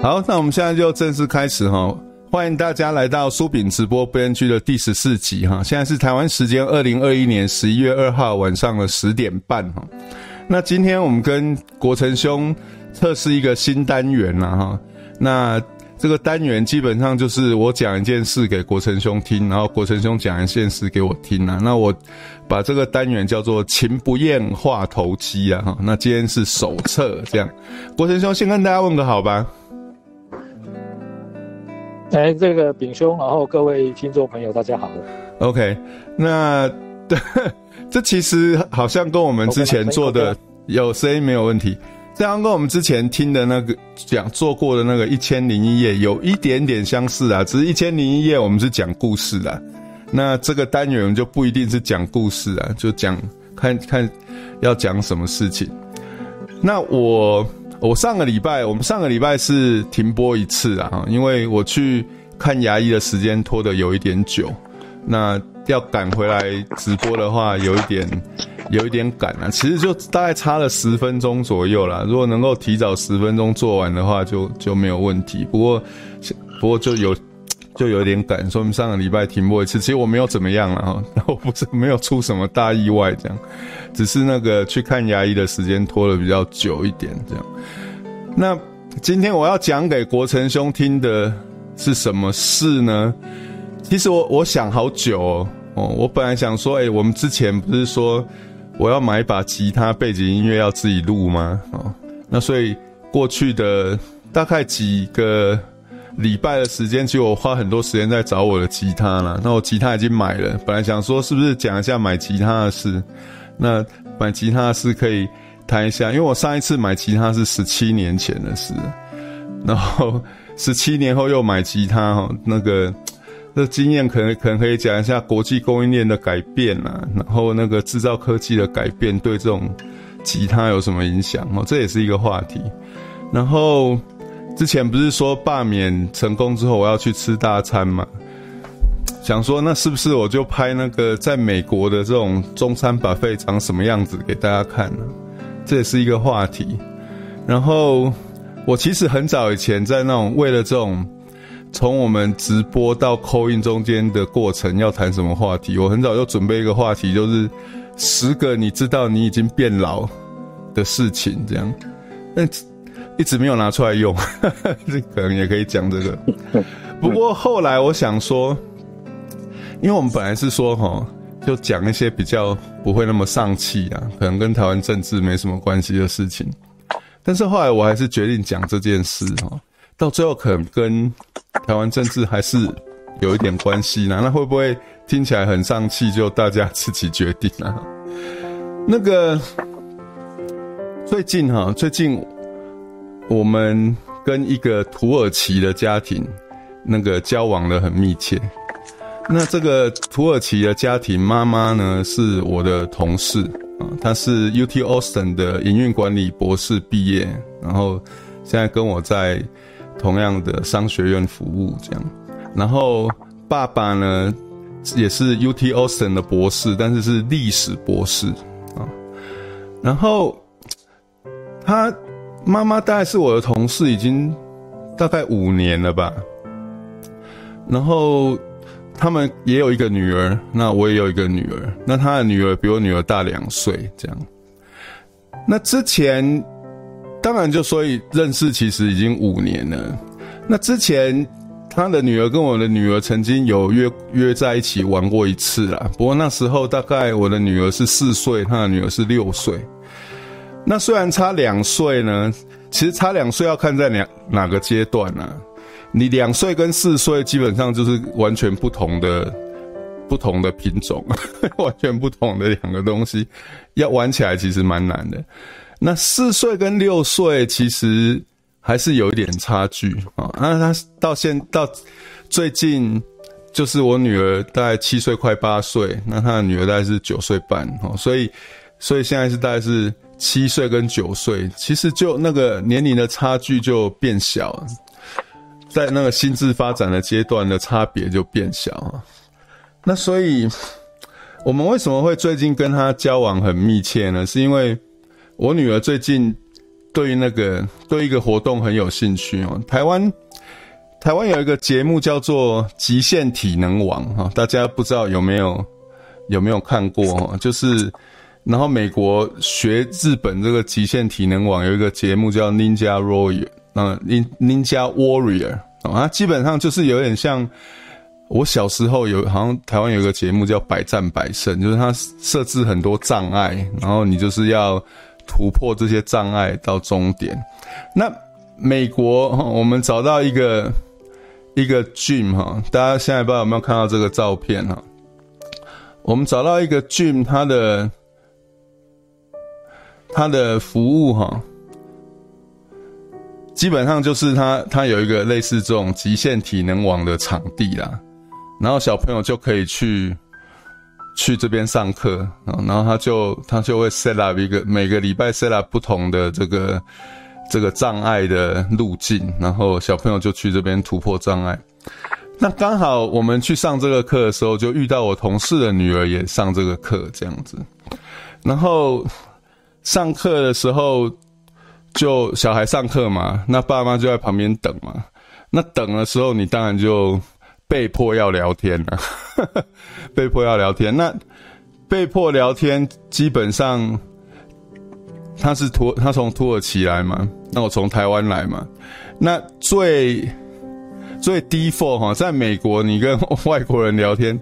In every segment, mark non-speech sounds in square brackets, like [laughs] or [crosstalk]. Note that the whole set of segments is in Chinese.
好，那我们现在就正式开始哈，欢迎大家来到苏炳直播 BNG 的第十四集哈。现在是台湾时间二零二一年十一月二号晚上的十点半哈。那今天我们跟国成兄测试一个新单元了哈。那这个单元基本上就是我讲一件事给国成兄听，然后国成兄讲一件事给我听啊。那我把这个单元叫做“情不厌话投机”啊哈。那今天是首测这样，国成兄先跟大家问个好吧。哎，这个炳兄，然后各位听众朋友，大家好。OK，那对，[laughs] 这其实好像跟我们之前做的有声音没有问题，这样跟我们之前听的那个讲做过的那个一千零一夜有一点点相似啊，只是一千零一夜我们是讲故事的，那这个单元就不一定是讲故事啊，就讲看看要讲什么事情。那我。我上个礼拜，我们上个礼拜是停播一次啊，因为我去看牙医的时间拖得有一点久，那要赶回来直播的话，有一点有一点赶啊。其实就大概差了十分钟左右啦，如果能够提早十分钟做完的话就，就就没有问题。不过不过就有就有点赶，所以我们上个礼拜停播一次。其实我没有怎么样了哈，[laughs] 我不是没有出什么大意外这样。只是那个去看牙医的时间拖得比较久一点，这样。那今天我要讲给国成兄听的是什么事呢？其实我我想好久哦，哦，我本来想说，诶，我们之前不是说我要买一把吉他，背景音乐要自己录吗？哦，那所以过去的大概几个礼拜的时间，其实我花很多时间在找我的吉他了。那我吉他已经买了，本来想说是不是讲一下买吉他的事。那买吉他是可以谈一下，因为我上一次买吉他是十七年前的事，然后十七年后又买吉他哈，那个那经验可能可能可以讲一下国际供应链的改变啊，然后那个制造科技的改变对这种吉他有什么影响哦，这也是一个话题。然后之前不是说罢免成功之后我要去吃大餐嘛？想说，那是不是我就拍那个在美国的这种中餐 buffet 长什么样子给大家看呢？这也是一个话题。然后我其实很早以前在那种为了这种从我们直播到扣印中间的过程要谈什么话题，我很早就准备一个话题，就是十个你知道你已经变老的事情，这样，那一直没有拿出来用，[laughs] 这可能也可以讲这个。不过后来我想说。因为我们本来是说哈，就讲一些比较不会那么丧气啊，可能跟台湾政治没什么关系的事情。但是后来我还是决定讲这件事哈，到最后可能跟台湾政治还是有一点关系呢。那会不会听起来很丧气？就大家自己决定啊。那个最近哈，最近我们跟一个土耳其的家庭那个交往得很密切。那这个土耳其的家庭妈妈呢，是我的同事啊，她是 UT Austin 的营运管理博士毕业，然后现在跟我在同样的商学院服务这样。然后爸爸呢，也是 UT Austin 的博士，但是是历史博士啊。然后他妈妈大概是我的同事，已经大概五年了吧。然后。他们也有一个女儿，那我也有一个女儿，那他的女儿比我女儿大两岁，这样。那之前，当然就所以认识其实已经五年了。那之前他的女儿跟我的女儿曾经有约约在一起玩过一次啦，不过那时候大概我的女儿是四岁，他的女儿是六岁。那虽然差两岁呢，其实差两岁要看在哪哪个阶段呢？你两岁跟四岁基本上就是完全不同的不同的品种，[laughs] 完全不同的两个东西，要玩起来其实蛮难的。那四岁跟六岁其实还是有一点差距啊。那他到现到最近，就是我女儿大概七岁快八岁，那他的女儿大概是九岁半哦，所以所以现在是大概是七岁跟九岁，其实就那个年龄的差距就变小。在那个心智发展的阶段的差别就变小，那所以我们为什么会最近跟他交往很密切呢？是因为我女儿最近对那个对一个活动很有兴趣哦。台湾台湾有一个节目叫做《极限体能王》哈，大家不知道有没有有没有看过哈？就是然后美国学日本这个《极限体能网》有一个节目叫 Ninja Warrior，嗯，Ninja Warrior 啊，基本上就是有点像。我小时候有，好像台湾有一个节目叫《百战百胜》，就是它设置很多障碍，然后你就是要突破这些障碍到终点。那美国，我们找到一个一个 gym 哈，大家现在不知道有没有看到这个照片哈？我们找到一个 gym，它的它的服务哈，基本上就是它它有一个类似这种极限体能网的场地啦。然后小朋友就可以去去这边上课，然后他就他就会 set up 一个每个礼拜 set up 不同的这个这个障碍的路径，然后小朋友就去这边突破障碍。那刚好我们去上这个课的时候，就遇到我同事的女儿也上这个课，这样子。然后上课的时候，就小孩上课嘛，那爸妈就在旁边等嘛。那等的时候，你当然就。被迫要聊天了，[laughs] 被迫要聊天。那被迫聊天，基本上他是土，他从土耳其来嘛，那我从台湾来嘛。那最最 default 哈，在美国，你跟外国人聊天，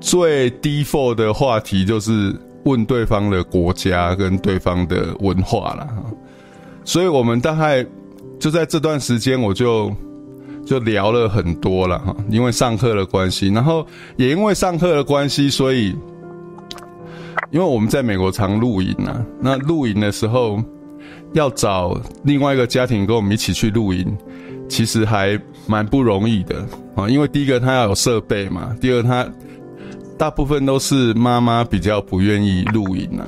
最 default 的话题就是问对方的国家跟对方的文化了。所以我们大概就在这段时间，我就。就聊了很多了哈，因为上课的关系，然后也因为上课的关系，所以因为我们在美国常露营啊，那露营的时候要找另外一个家庭跟我们一起去露营，其实还蛮不容易的啊。因为第一个他要有设备嘛，第二他大部分都是妈妈比较不愿意露营啊，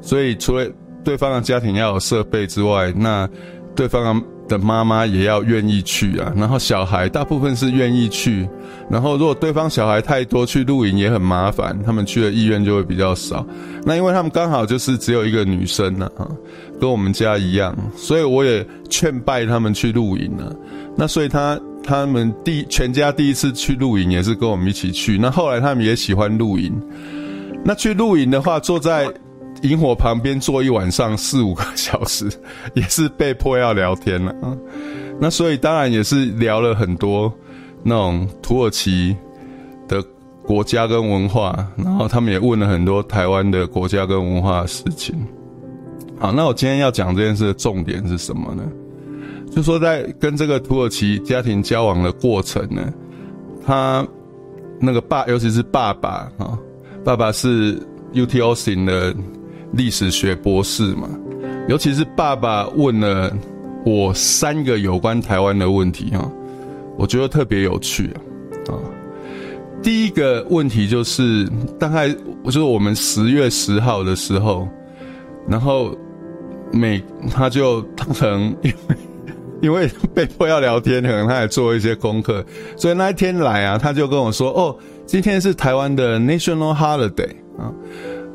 所以除了对方的家庭要有设备之外，那对方的。妈妈也要愿意去啊，然后小孩大部分是愿意去，然后如果对方小孩太多去露营也很麻烦，他们去的意愿就会比较少。那因为他们刚好就是只有一个女生呢，啊，跟我们家一样，所以我也劝败他们去露营了。那所以他他们第全家第一次去露营也是跟我们一起去。那后来他们也喜欢露营。那去露营的话，坐在。萤火旁边坐一晚上四五个小时，也是被迫要聊天了 [laughs] 啊。那所以当然也是聊了很多那种土耳其的国家跟文化，然后他们也问了很多台湾的国家跟文化的事情。好，那我今天要讲这件事的重点是什么呢？就说在跟这个土耳其家庭交往的过程呢，他那个爸，尤其是爸爸啊，爸爸是 UTO 型的。历史学博士嘛，尤其是爸爸问了我三个有关台湾的问题哈，我觉得特别有趣啊。第一个问题就是大概就是我们十月十号的时候，然后每他就他可能因为因为被迫要聊天，可能他也做一些功课，所以那一天来啊，他就跟我说：“哦，今天是台湾的 National Holiday 啊。”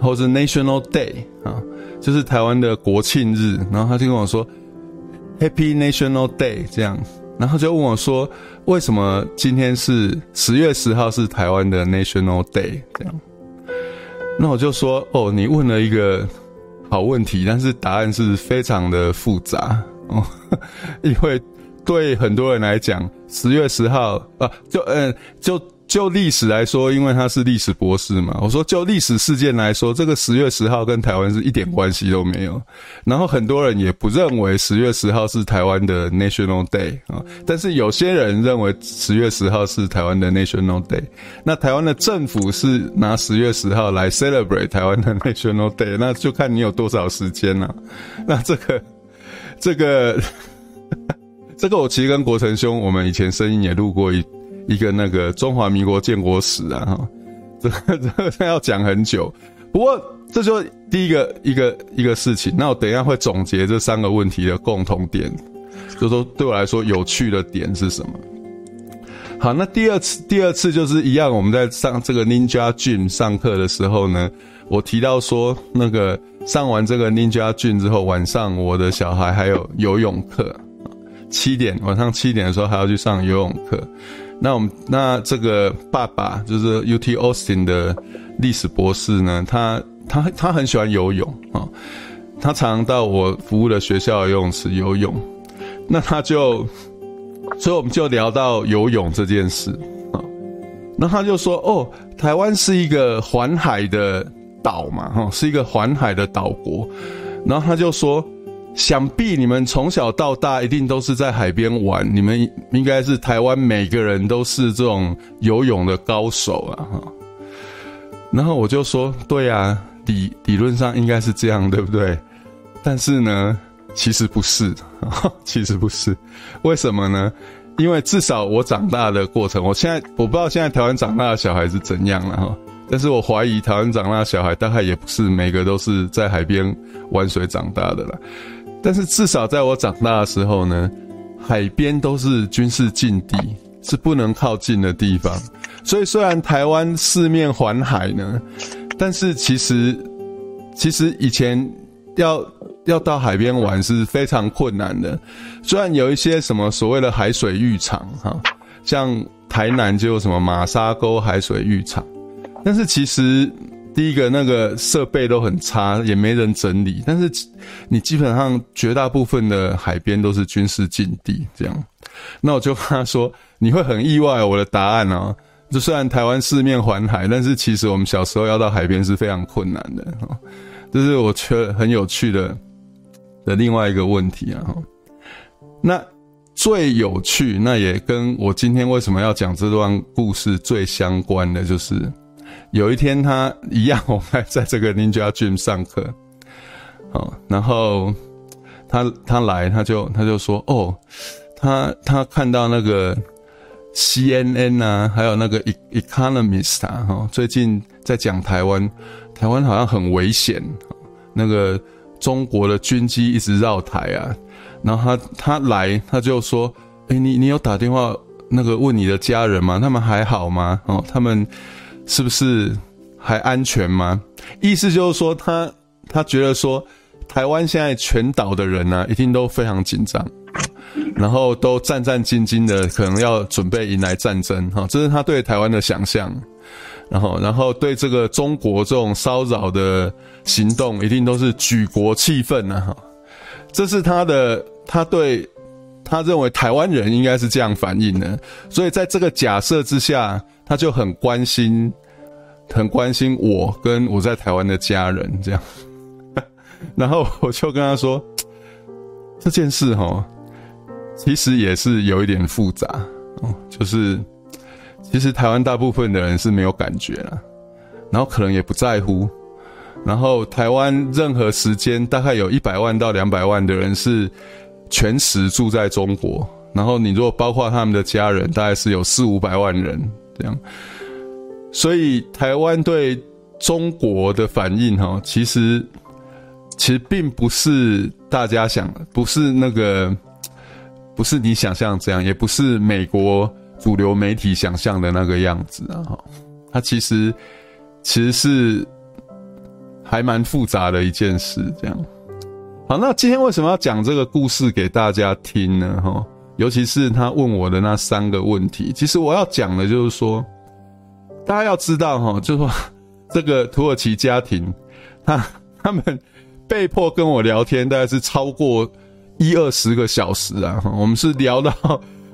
或者 National Day 啊，就是台湾的国庆日，然后他就跟我说 Happy National Day 这样，然后就问我说，为什么今天是十月十号是台湾的 National Day 这样？那我就说哦，你问了一个好问题，但是答案是非常的复杂哦，[laughs] 因为对很多人来讲，十月十号啊，就嗯就。就历史来说，因为他是历史博士嘛，我说就历史事件来说，这个十月十号跟台湾是一点关系都没有。然后很多人也不认为十月十号是台湾的 National Day 啊，但是有些人认为十月十号是台湾的 National Day。那台湾的政府是拿十月十号来 celebrate 台湾的 National Day，那就看你有多少时间了。那这个，这个，[laughs] 这个我其实跟国成兄，我们以前声音也录过一。一个那个中华民国建国史啊，哈，[laughs] 这个这个要讲很久。不过这就第一个一个一个事情。那我等一下会总结这三个问题的共同点，就说对我来说有趣的点是什么。好，那第二次第二次就是一样，我们在上这个 Ninja Gym 上课的时候呢，我提到说，那个上完这个 Ninja Gym 之后，晚上我的小孩还有游泳课，七点晚上七点的时候还要去上游泳课。那我们那这个爸爸就是 UT Austin 的历史博士呢，他他他很喜欢游泳啊，他常常到我服务的学校游泳池游泳。那他就，所以我们就聊到游泳这件事啊。那他就说：“哦，台湾是一个环海的岛嘛，哈，是一个环海的岛国。”然后他就说。想必你们从小到大一定都是在海边玩，你们应该是台湾每个人都是这种游泳的高手啊！哈，然后我就说，对啊，理理论上应该是这样，对不对？但是呢，其实不是，其实不是，为什么呢？因为至少我长大的过程，我现在我不知道现在台湾长大的小孩是怎样了哈，但是我怀疑台湾长大的小孩大概也不是每个都是在海边玩水长大的了。但是至少在我长大的时候呢，海边都是军事禁地，是不能靠近的地方。所以虽然台湾四面环海呢，但是其实其实以前要要到海边玩是非常困难的。虽然有一些什么所谓的海水浴场哈，像台南就有什么马沙沟海水浴场，但是其实。第一个那个设备都很差，也没人整理。但是你基本上绝大部分的海边都是军事禁地，这样。那我就跟他说，你会很意外我的答案哦。就虽然台湾四面环海，但是其实我们小时候要到海边是非常困难的。这是我觉得很有趣的的另外一个问题啊。那最有趣，那也跟我今天为什么要讲这段故事最相关的就是。有一天，他一样，我还在这个 Ninja Gym 上课，好，然后他他来，他就他就说，哦，他他看到那个 CNN 啊，还有那个 Economist 啊，哈，最近在讲台湾，台湾好像很危险，那个中国的军机一直绕台啊，然后他他来，他就说，哎，你你有打电话那个问你的家人吗？他们还好吗？哦，他们。是不是还安全吗？意思就是说他，他觉得说，台湾现在全岛的人呢、一定都非常紧张，然后都战战兢兢的，可能要准备迎来战争哈，这是他对台湾的想象。然后，然后对这个中国这种骚扰的行动，一定都是举国气愤呐哈。这是他的，他对他认为台湾人应该是这样反应的，所以在这个假设之下。他就很关心，很关心我跟我在台湾的家人这样，[laughs] 然后我就跟他说，这件事哈，其实也是有一点复杂哦，就是其实台湾大部分的人是没有感觉了，然后可能也不在乎，然后台湾任何时间大概有一百万到两百万的人是全时住在中国，然后你如果包括他们的家人，大概是有四五百万人。这样，所以台湾对中国的反应哈，其实其实并不是大家想，不是那个，不是你想象这样，也不是美国主流媒体想象的那个样子啊哈，它其实其实是还蛮复杂的一件事。这样，好，那今天为什么要讲这个故事给大家听呢？哈。尤其是他问我的那三个问题，其实我要讲的就是说，大家要知道哈，就是说 [laughs] 这个土耳其家庭，他他们被迫跟我聊天，大概是超过一二十个小时啊。我们是聊到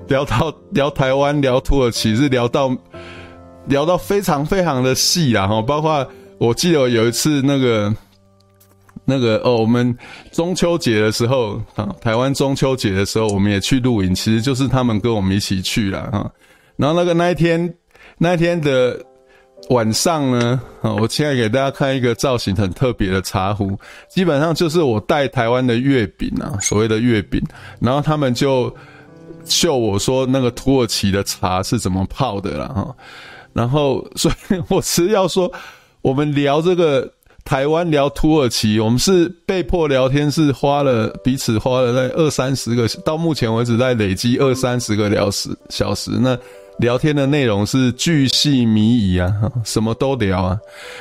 聊到聊台湾，聊土耳其，是聊到聊到非常非常的细啊。哈，包括我记得有一次那个。[laughs] 那个哦，我们中秋节的时候啊，台湾中秋节的时候，我们也去露营，其实就是他们跟我们一起去了哈。然后那个那一天，那天的晚上呢，啊，我现在给大家看一个造型很特别的茶壶，基本上就是我带台湾的月饼啊，所谓的月饼。然后他们就秀我说那个土耳其的茶是怎么泡的了哈。然后，[laughs] 所以我只要说，我们聊这个。台湾聊土耳其，我们是被迫聊天，是花了彼此花了在二三十个，到目前为止在累积二三十个聊时小时。那聊天的内容是巨细靡遗啊，什么都聊啊，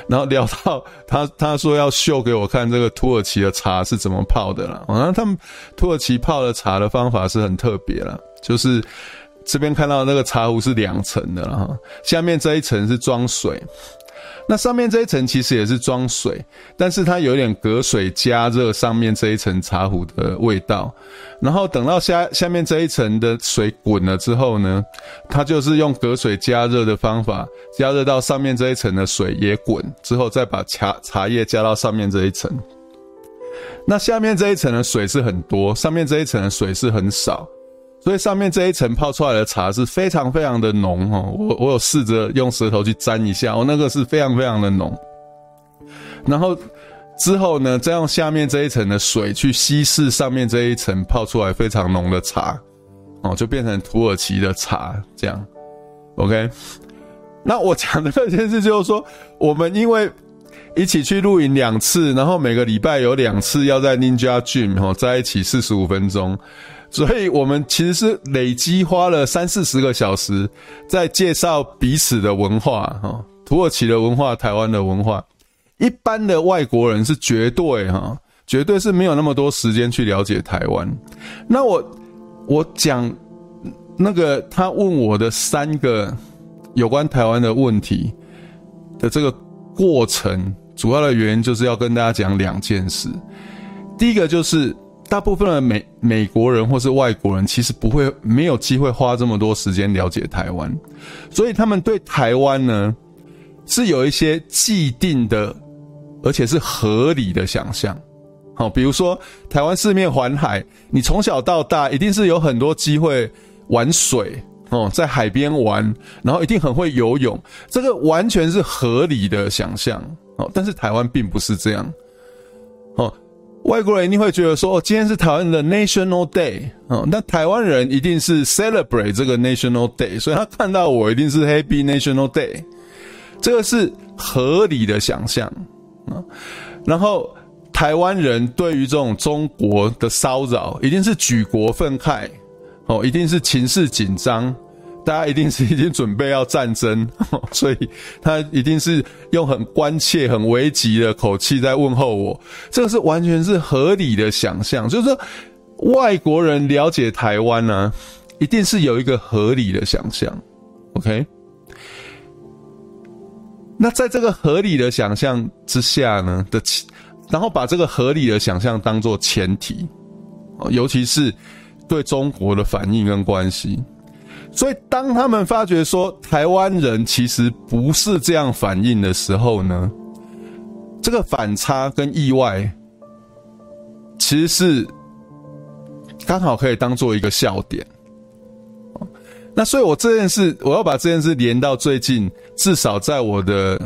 然后聊到他他说要秀给我看这个土耳其的茶是怎么泡的了，然后他们土耳其泡的茶的方法是很特别了，就是这边看到那个茶壶是两层的哈，下面这一层是装水。那上面这一层其实也是装水，但是它有点隔水加热上面这一层茶壶的味道，然后等到下下面这一层的水滚了之后呢，它就是用隔水加热的方法加热到上面这一层的水也滚之后，再把茶茶叶加到上面这一层。那下面这一层的水是很多，上面这一层的水是很少。所以上面这一层泡出来的茶是非常非常的浓哦，我我有试着用舌头去沾一下，哦，那个是非常非常的浓。然后之后呢，再用下面这一层的水去稀释上面这一层泡出来非常浓的茶，哦，就变成土耳其的茶这样。OK，那我讲的这件事就是说，我们因为一起去露营两次，然后每个礼拜有两次要在 Ninja Gym 哦在一起四十五分钟。所以我们其实是累积花了三四十个小时，在介绍彼此的文化，哈，土耳其的文化，台湾的文化。一般的外国人是绝对哈，绝对是没有那么多时间去了解台湾。那我我讲那个他问我的三个有关台湾的问题的这个过程，主要的原因就是要跟大家讲两件事。第一个就是。大部分的美美国人或是外国人，其实不会没有机会花这么多时间了解台湾，所以他们对台湾呢是有一些既定的，而且是合理的想象。好，比如说台湾四面环海，你从小到大一定是有很多机会玩水哦，在海边玩，然后一定很会游泳，这个完全是合理的想象。哦，但是台湾并不是这样。哦。外国人一定会觉得说，哦，今天是台湾的 National Day，哦，那台湾人一定是 celebrate 这个 National Day，所以他看到我一定是 Happy National Day，这个是合理的想象啊。然后台湾人对于这种中国的骚扰，一定是举国愤慨，哦，一定是情势紧张。大家一定是已经准备要战争，[laughs] 所以他一定是用很关切、很危急的口气在问候我。这个是完全是合理的想象，就是说外国人了解台湾呢、一定是有一个合理的想象。OK，那在这个合理的想象之下呢的，然后把这个合理的想象当做前提，尤其是对中国的反应跟关系。所以，当他们发觉说台湾人其实不是这样反应的时候呢，这个反差跟意外，其实是刚好可以当做一个笑点。那所以，我这件事，我要把这件事连到最近，至少在我的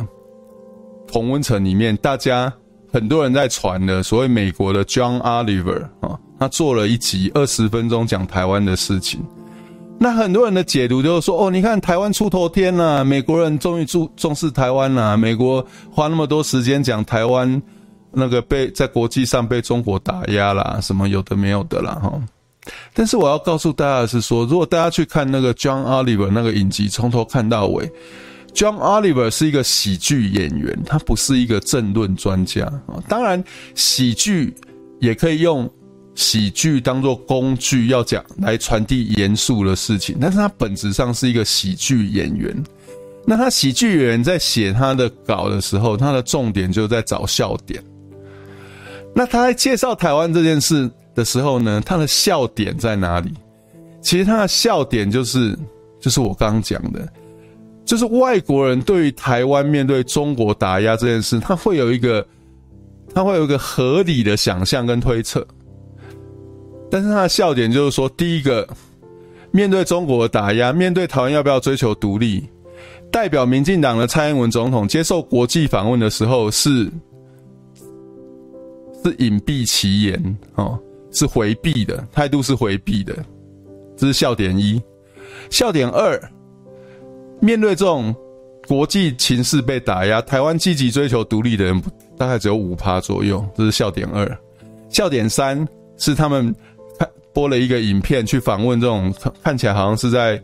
同温层里面，大家很多人在传的所谓美国的 John Oliver 啊，他做了一集二十分钟讲台湾的事情。那很多人的解读就是说，哦，你看台湾出头天了，美国人终于注重视台湾了。美国花那么多时间讲台湾，那个被在国际上被中国打压啦，什么有的没有的啦，哈。但是我要告诉大家的是说，如果大家去看那个 John Oliver 那个影集，从头看到尾，John Oliver 是一个喜剧演员，他不是一个政论专家啊。当然，喜剧也可以用。喜剧当做工具要讲来传递严肃的事情，但是他本质上是一个喜剧演员。那他喜剧演员在写他的稿的时候，他的重点就在找笑点。那他在介绍台湾这件事的时候呢，他的笑点在哪里？其实他的笑点就是，就是我刚刚讲的，就是外国人对于台湾面对中国打压这件事，他会有一个，他会有一个合理的想象跟推测。但是他的笑点就是说，第一个，面对中国的打压，面对台湾要不要追求独立，代表民进党的蔡英文总统接受国际访问的时候是是隐蔽其言哦，是回避的态度，是回避的，这是笑点一。笑点二，面对这种国际情势被打压，台湾积极追求独立的人大概只有五趴左右，这是笑点二。笑点三是他们。播了一个影片去访问这种看起来好像是在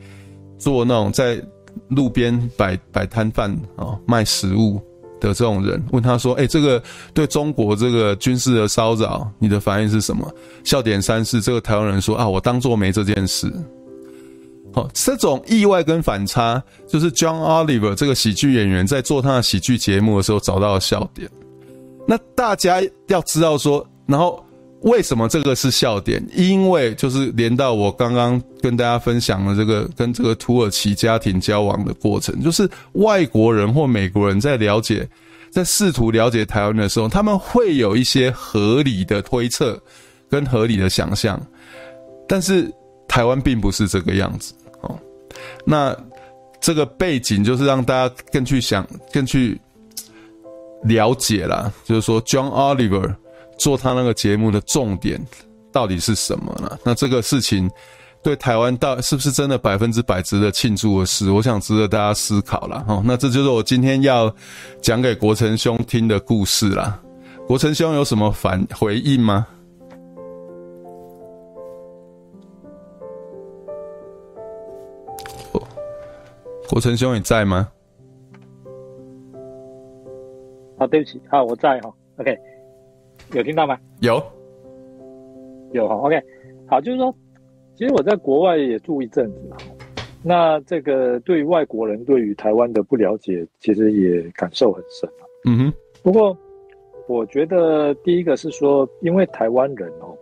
做那种在路边摆摆摊贩啊卖食物的这种人，问他说：“哎、这个对中国这个军事的骚扰，你的反应是什么？”笑点三是这个台湾人说：“啊，我当做没这件事。”好，这种意外跟反差，就是 John Oliver 这个喜剧演员在做他的喜剧节目的时候找到的笑点。那大家要知道说，然后为什么这个是笑点？因为就是连到我刚刚跟大家分享的这个跟这个土耳其家庭交往的过程，就是外国人或美国人在了解，在试图了解台湾的时候，他们会有一些合理的推测跟合理的想象，但是台湾并不是这个样子哦。那这个背景就是让大家更去想、更去了解啦。就是说，John Oliver 做他那个节目的重点到底是什么呢？那这个事情对台湾到是不是真的百分之百值得庆祝的事？我想值得大家思考啦。哦，那这就是我今天要讲给国成兄听的故事啦。国成兄有什么反回应吗？国成兄，你在吗？好，对不起，好，我在哈。OK，有听到吗？有，有哈。OK，好，就是说，其实我在国外也住一阵子嘛。那这个对于外国人对于台湾的不了解，其实也感受很深。嗯哼。不过，我觉得第一个是说，因为台湾人哦。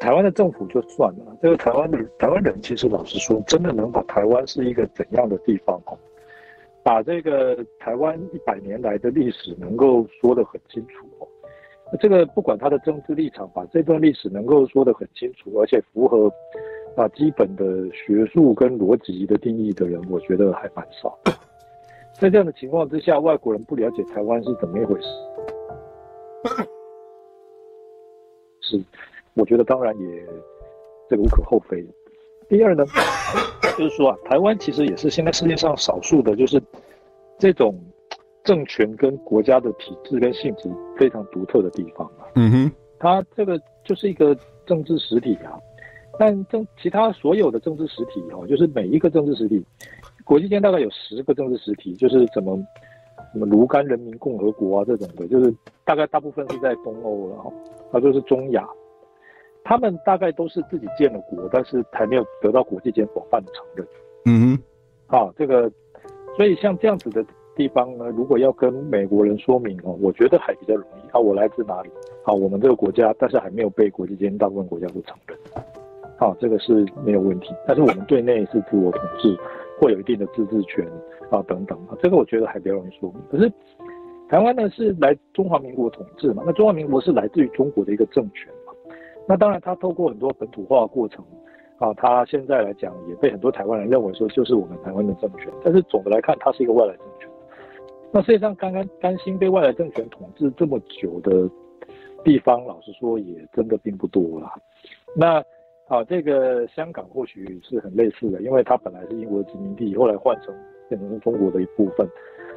台湾的政府就算了，这个台湾的台湾人其实老实说，真的能把台湾是一个怎样的地方哦，把这个台湾一百年来的历史能够说得很清楚哦，这个不管他的政治立场，把这段历史能够说得很清楚，而且符合啊基本的学术跟逻辑的定义的人，我觉得还蛮少。在这样的情况之下，外国人不了解台湾是怎么一回事？是。我觉得当然也这个无可厚非。第二呢，就是说啊，台湾其实也是现在世界上少数的，就是这种政权跟国家的体制跟性质非常独特的地方啊。嗯哼，它这个就是一个政治实体啊。但政其他所有的政治实体哦，就是每一个政治实体，国际间大概有十个政治实体，就是什么什么卢甘人民共和国啊这种的，就是大概大部分是在东欧了哈，啊就是中亚。他们大概都是自己建了国，但是还没有得到国际间广泛的承认。嗯哼，啊，这个，所以像这样子的地方呢，如果要跟美国人说明哦，我觉得还比较容易。啊，我来自哪里？啊，我们这个国家，但是还没有被国际间大部分国家所承认。好，这个是没有问题。但是我们对内是自我统治，会有一定的自治权啊等等啊，这个我觉得还比较容易说明。可是台湾呢是来中华民国统治嘛？那中华民国是来自于中国的一个政权嘛。那当然，他透过很多本土化的过程，啊，他现在来讲也被很多台湾人认为说就是我们台湾的政权。但是总的来看，它是一个外来政。那世界上刚刚甘心被外来政权统治这么久的地方，老实说也真的并不多了。那啊，这个香港或许是很类似的，因为它本来是英国的殖民地，后来换成变成中国的一部分。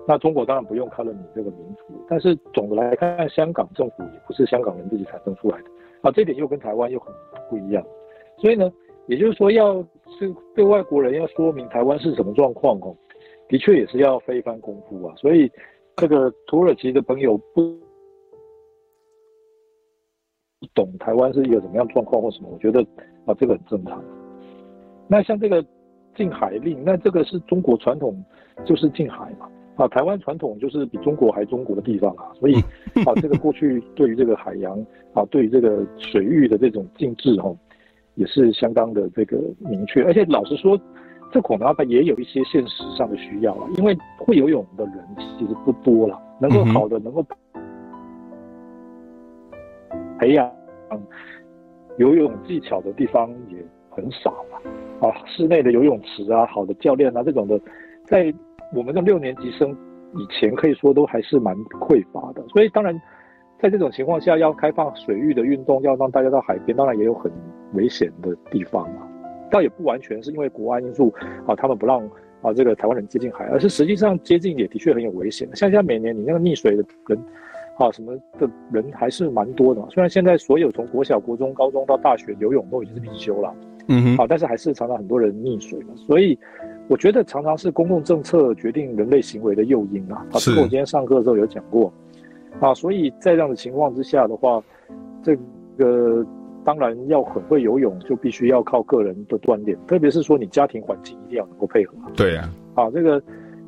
那中国当然不用 colony 这个名词，但是总的来看，香港政府也不是香港人自己产生出来的。啊，这点又跟台湾又很不一样，所以呢，也就是说，要是对外国人要说明台湾是什么状况哦，的确也是要费一番功夫啊。所以，这个土耳其的朋友不不懂台湾是一个怎么样状况或什么，我觉得啊，这个很正常。那像这个禁海令，那这个是中国传统，就是禁海嘛。啊，台湾传统就是比中国还中国的地方啊，所以 [laughs] 啊，这个过去对于这个海洋啊，对于这个水域的这种禁制哦，也是相当的这个明确。而且老实说，这恐怕也有一些现实上的需要了，因为会游泳的人其实不多了，能够好的能够培养游泳技巧的地方也很少了啊，室内的游泳池啊，好的教练啊，这种的在。我们的六年级生以前可以说都还是蛮匮乏的，所以当然在这种情况下要开放水域的运动，要让大家到海边，当然也有很危险的地方嘛。倒也不完全是因为国安因素啊，他们不让啊这个台湾人接近海，而是实际上接近也的确很有危险。像现在每年你那个溺水的人啊什么的人还是蛮多的嘛。虽然现在所有从国小、国中、高中到大学游泳都已经是必修了，嗯哼，好，但是还是常常很多人溺水嘛，所以我觉得常常是公共政策决定人类行为的诱因啊。是。我今天上课的时候有讲过，啊，所以在这样的情况之下的话，这个当然要很会游泳，就必须要靠个人的锻炼，特别是说你家庭环境一定要能够配合。对呀、啊，啊，这个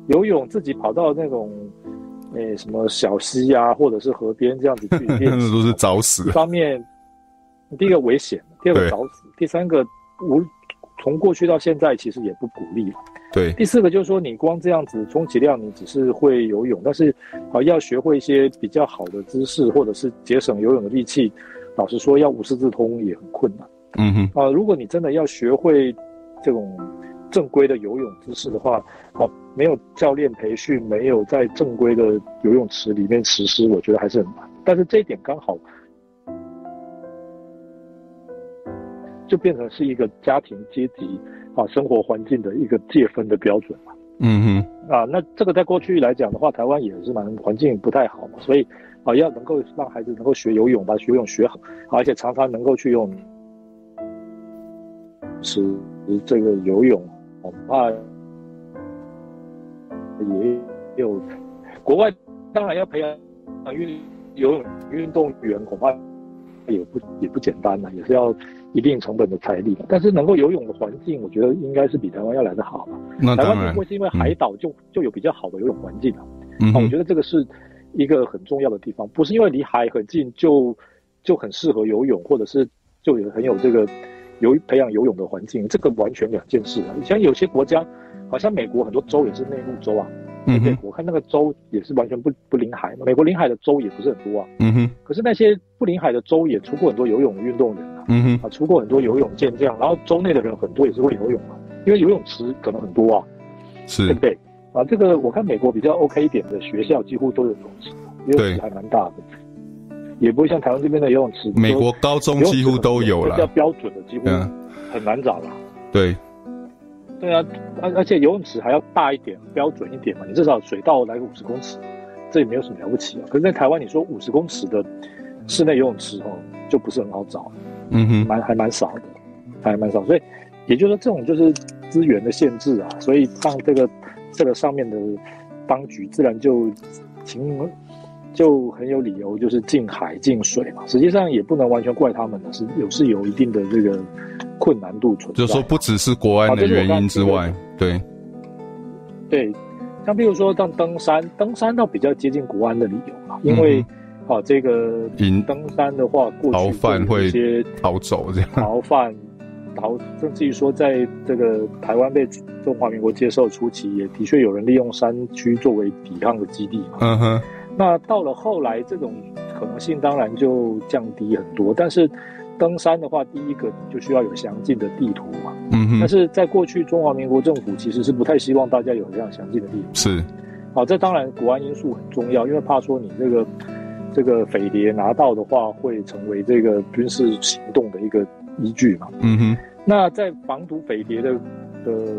游泳自己跑到那种。诶、欸，什么小溪呀、啊，或者是河边这样子去练，那 [laughs] 都是找死。一方面，第一个危险，第二个找死，第三个无从过去到现在其实也不鼓励。对，第四个就是说，你光这样子充其量你只是会游泳，但是啊要学会一些比较好的姿势，或者是节省游泳的力气，老实说要无师自通也很困难。嗯哼，啊，如果你真的要学会这种。正规的游泳姿势的话，哦，没有教练培训，没有在正规的游泳池里面实施，我觉得还是很难。但是这一点刚好就变成是一个家庭阶级啊生活环境的一个界分的标准嘛。嗯哼，啊，那这个在过去来讲的话，台湾也是蛮环境不太好嘛，所以啊要能够让孩子能够学游泳，把游泳学好，而且常常能够去游泳池这个游泳。恐怕也有国外，当然要培养运游泳运动员，恐怕也不也不简单了，也是要一定成本的财力。但是能够游泳的环境，我觉得应该是比台湾要来得好。那当然，台湾不会是因为海岛就、嗯、就有比较好的游泳环境啊。嗯，我觉得这个是一个很重要的地方，不是因为离海很近就就很适合游泳，或者是就有很有这个。游培养游泳的环境，这个完全两件事啊。以前有些国家，好像美国很多州也是内陆州啊。嗯，美国看那个州也是完全不不临海。美国临海的州也不是很多啊。嗯哼。可是那些不临海的州也出过很多游泳运动员啊。嗯哼。啊，出过很多游泳健将，然后州内的人很多也是会游泳啊，因为游泳池可能很多啊。是。对不对？啊，这个我看美国比较 OK 一点的学校几乎都有游泳池，游泳池还蛮大的。也不会像台湾这边的游泳池，美国高中几乎都有了，比较标准的几乎很难找了。对，对啊，而而且游泳池还要大一点，标准一点嘛，你至少水道来个五十公尺，这也没有什么了不起啊。可是，在台湾，你说五十公尺的室内游泳池哦，就不是很好找，嗯哼，蛮还蛮少的，还蛮少。所以，也就是说，这种就是资源的限制啊，所以让这个这个上面的当局自然就请。就很有理由，就是禁海禁水嘛。实际上也不能完全怪他们的，是有是有一定的这个困难度存在。就是说，不只是国安的原因之外，对，对，像比如说像登山，登山倒比较接近国安的理由嘛，因为啊、嗯，这个登山的话，过去逃犯会逃走这样，逃犯逃，甚至于说，在这个台湾被中华民国接受初期，也的确有人利用山区作为抵抗的基地嘛。嗯哼。那到了后来，这种可能性当然就降低很多。但是登山的话，第一个你就需要有详尽的地图嘛。嗯哼。但是在过去，中华民国政府其实是不太希望大家有这样详尽的地图。是。好，这当然国安因素很重要，因为怕说你这个这个匪谍拿到的话，会成为这个军事行动的一个依据嘛。嗯哼。那在防堵匪谍的的。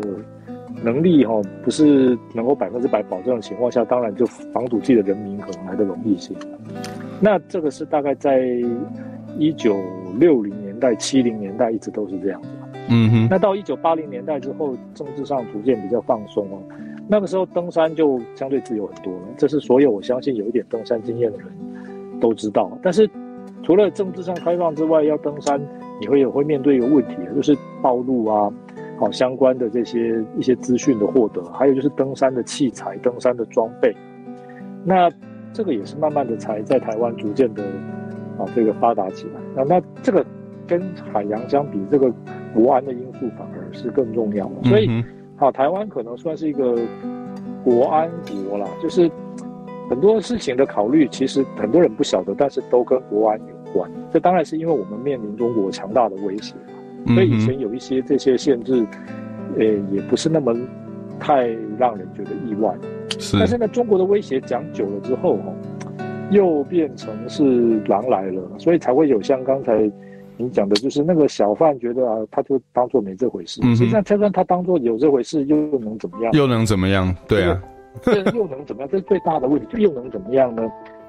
能力哈不是能够百分之百保证的情况下，当然就防堵自己的人民可能来的容易些。那这个是大概在一九六零年代、七零年代一直都是这样子。嗯哼。那到一九八零年代之后，政治上逐渐比较放松哦。那个时候登山就相对自由很多了，这是所有我相信有一点登山经验的人都知道。但是除了政治上开放之外，要登山你会有会面对一个问题，就是暴露啊。好，相关的这些一些资讯的获得，还有就是登山的器材、登山的装备，那这个也是慢慢的才在台湾逐渐的啊这个发达起来。那那这个跟海洋相比，这个国安的因素反而是更重要。所以，好，台湾可能算是一个国安国啦，就是很多事情的考虑，其实很多人不晓得，但是都跟国安有关。这当然是因为我们面临中国强大的威胁。所以以前有一些这些限制，呃，也不是那么太让人觉得意外。是。但是呢，中国的威胁讲久了之后，哈，又变成是狼来了，所以才会有像刚才你讲的，就是那个小贩觉得啊，他就当做没这回事。实际上，就算他当做有这回事，又能怎么样？又能怎么样？对啊。这又能怎么样？这是最大的问题。这又能怎么样呢？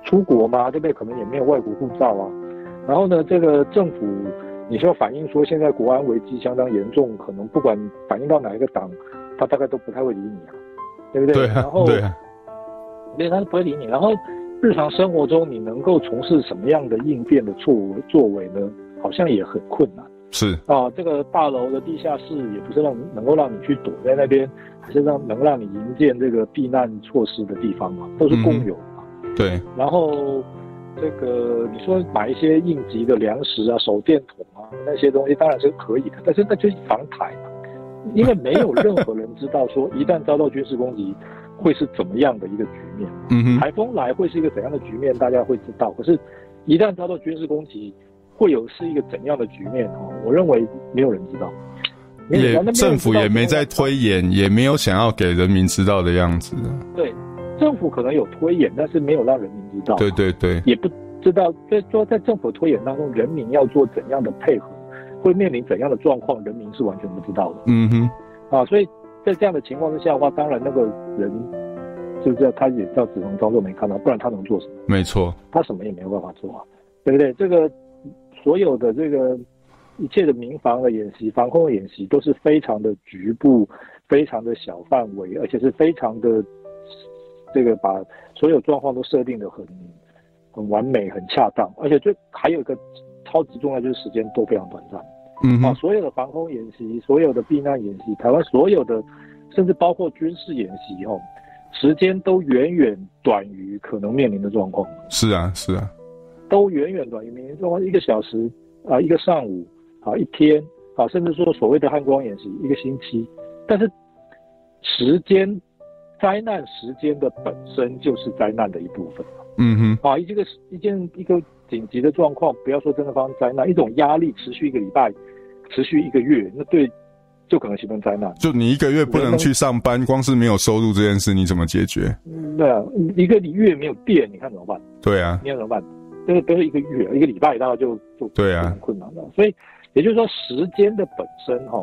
出国嘛，对不对？可能也没有外国护照啊。然后呢，这个政府。你说反映说现在国安危机相当严重，可能不管反映到哪一个党，他大概都不太会理你啊，对不对？对啊，然后对啊，对，他是不会理你。然后日常生活中你能够从事什么样的应变的作为作为呢？好像也很困难。是啊，这个大楼的地下室也不是让能够让你去躲在那边，还是让能让你营建这个避难措施的地方嘛，都是共有嘛。嗯、对。然后这个你说买一些应急的粮食啊、手电筒啊那些东西当然是可以的，但是那就是防台嘛，因为没有任何人知道说一旦遭到军事攻击会是怎么样的一个局面。嗯哼。台风来会是一个怎样的局面，大家会知道。可是，一旦遭到军事攻击。会有是一个怎样的局面哦？我认为没有人知道，也政府也没在推演，也没有想要给人民知道的样子。对，政府可能有推演，但是没有让人民知道。对对对，也不知道在说在政府推演当中，人民要做怎样的配合，会面临怎样的状况，人民是完全不知道的。嗯哼，啊，所以在这样的情况之下的话，当然那个人是不是他也叫只能装作没看到，不然他能做什么？没错，他什么也没有办法做啊，对不对？这个。所有的这个一切的民防的演习、防空的演习都是非常的局部、非常的小范围，而且是非常的这个把所有状况都设定的很很完美、很恰当，而且最还有一个超级重要就是时间都非常短暂。嗯，啊，所有的防空演习、所有的避难演习、台湾所有的甚至包括军事演习哦，时间都远远短于可能面临的状况。是啊，是啊。都远远短于民营状况，一个小时啊，一个上午啊，一天啊，甚至说所谓的汉光演习一个星期，但是时间灾难时间的本身就是灾难的一部分。嗯哼，啊，一这个一件一个紧急的状况，不要说真的发生灾难，一种压力持续一个礼拜，持续一个月，那对就可能形成灾难。就你一个月不能去上班，光是没有收入这件事，你怎么解决？嗯，对啊，一个月没有电，你看怎么办？对啊，你看怎么办？这个都是一个月，一个礼拜大概就就对啊，很困难了。所以也就是说，时间的本身哈，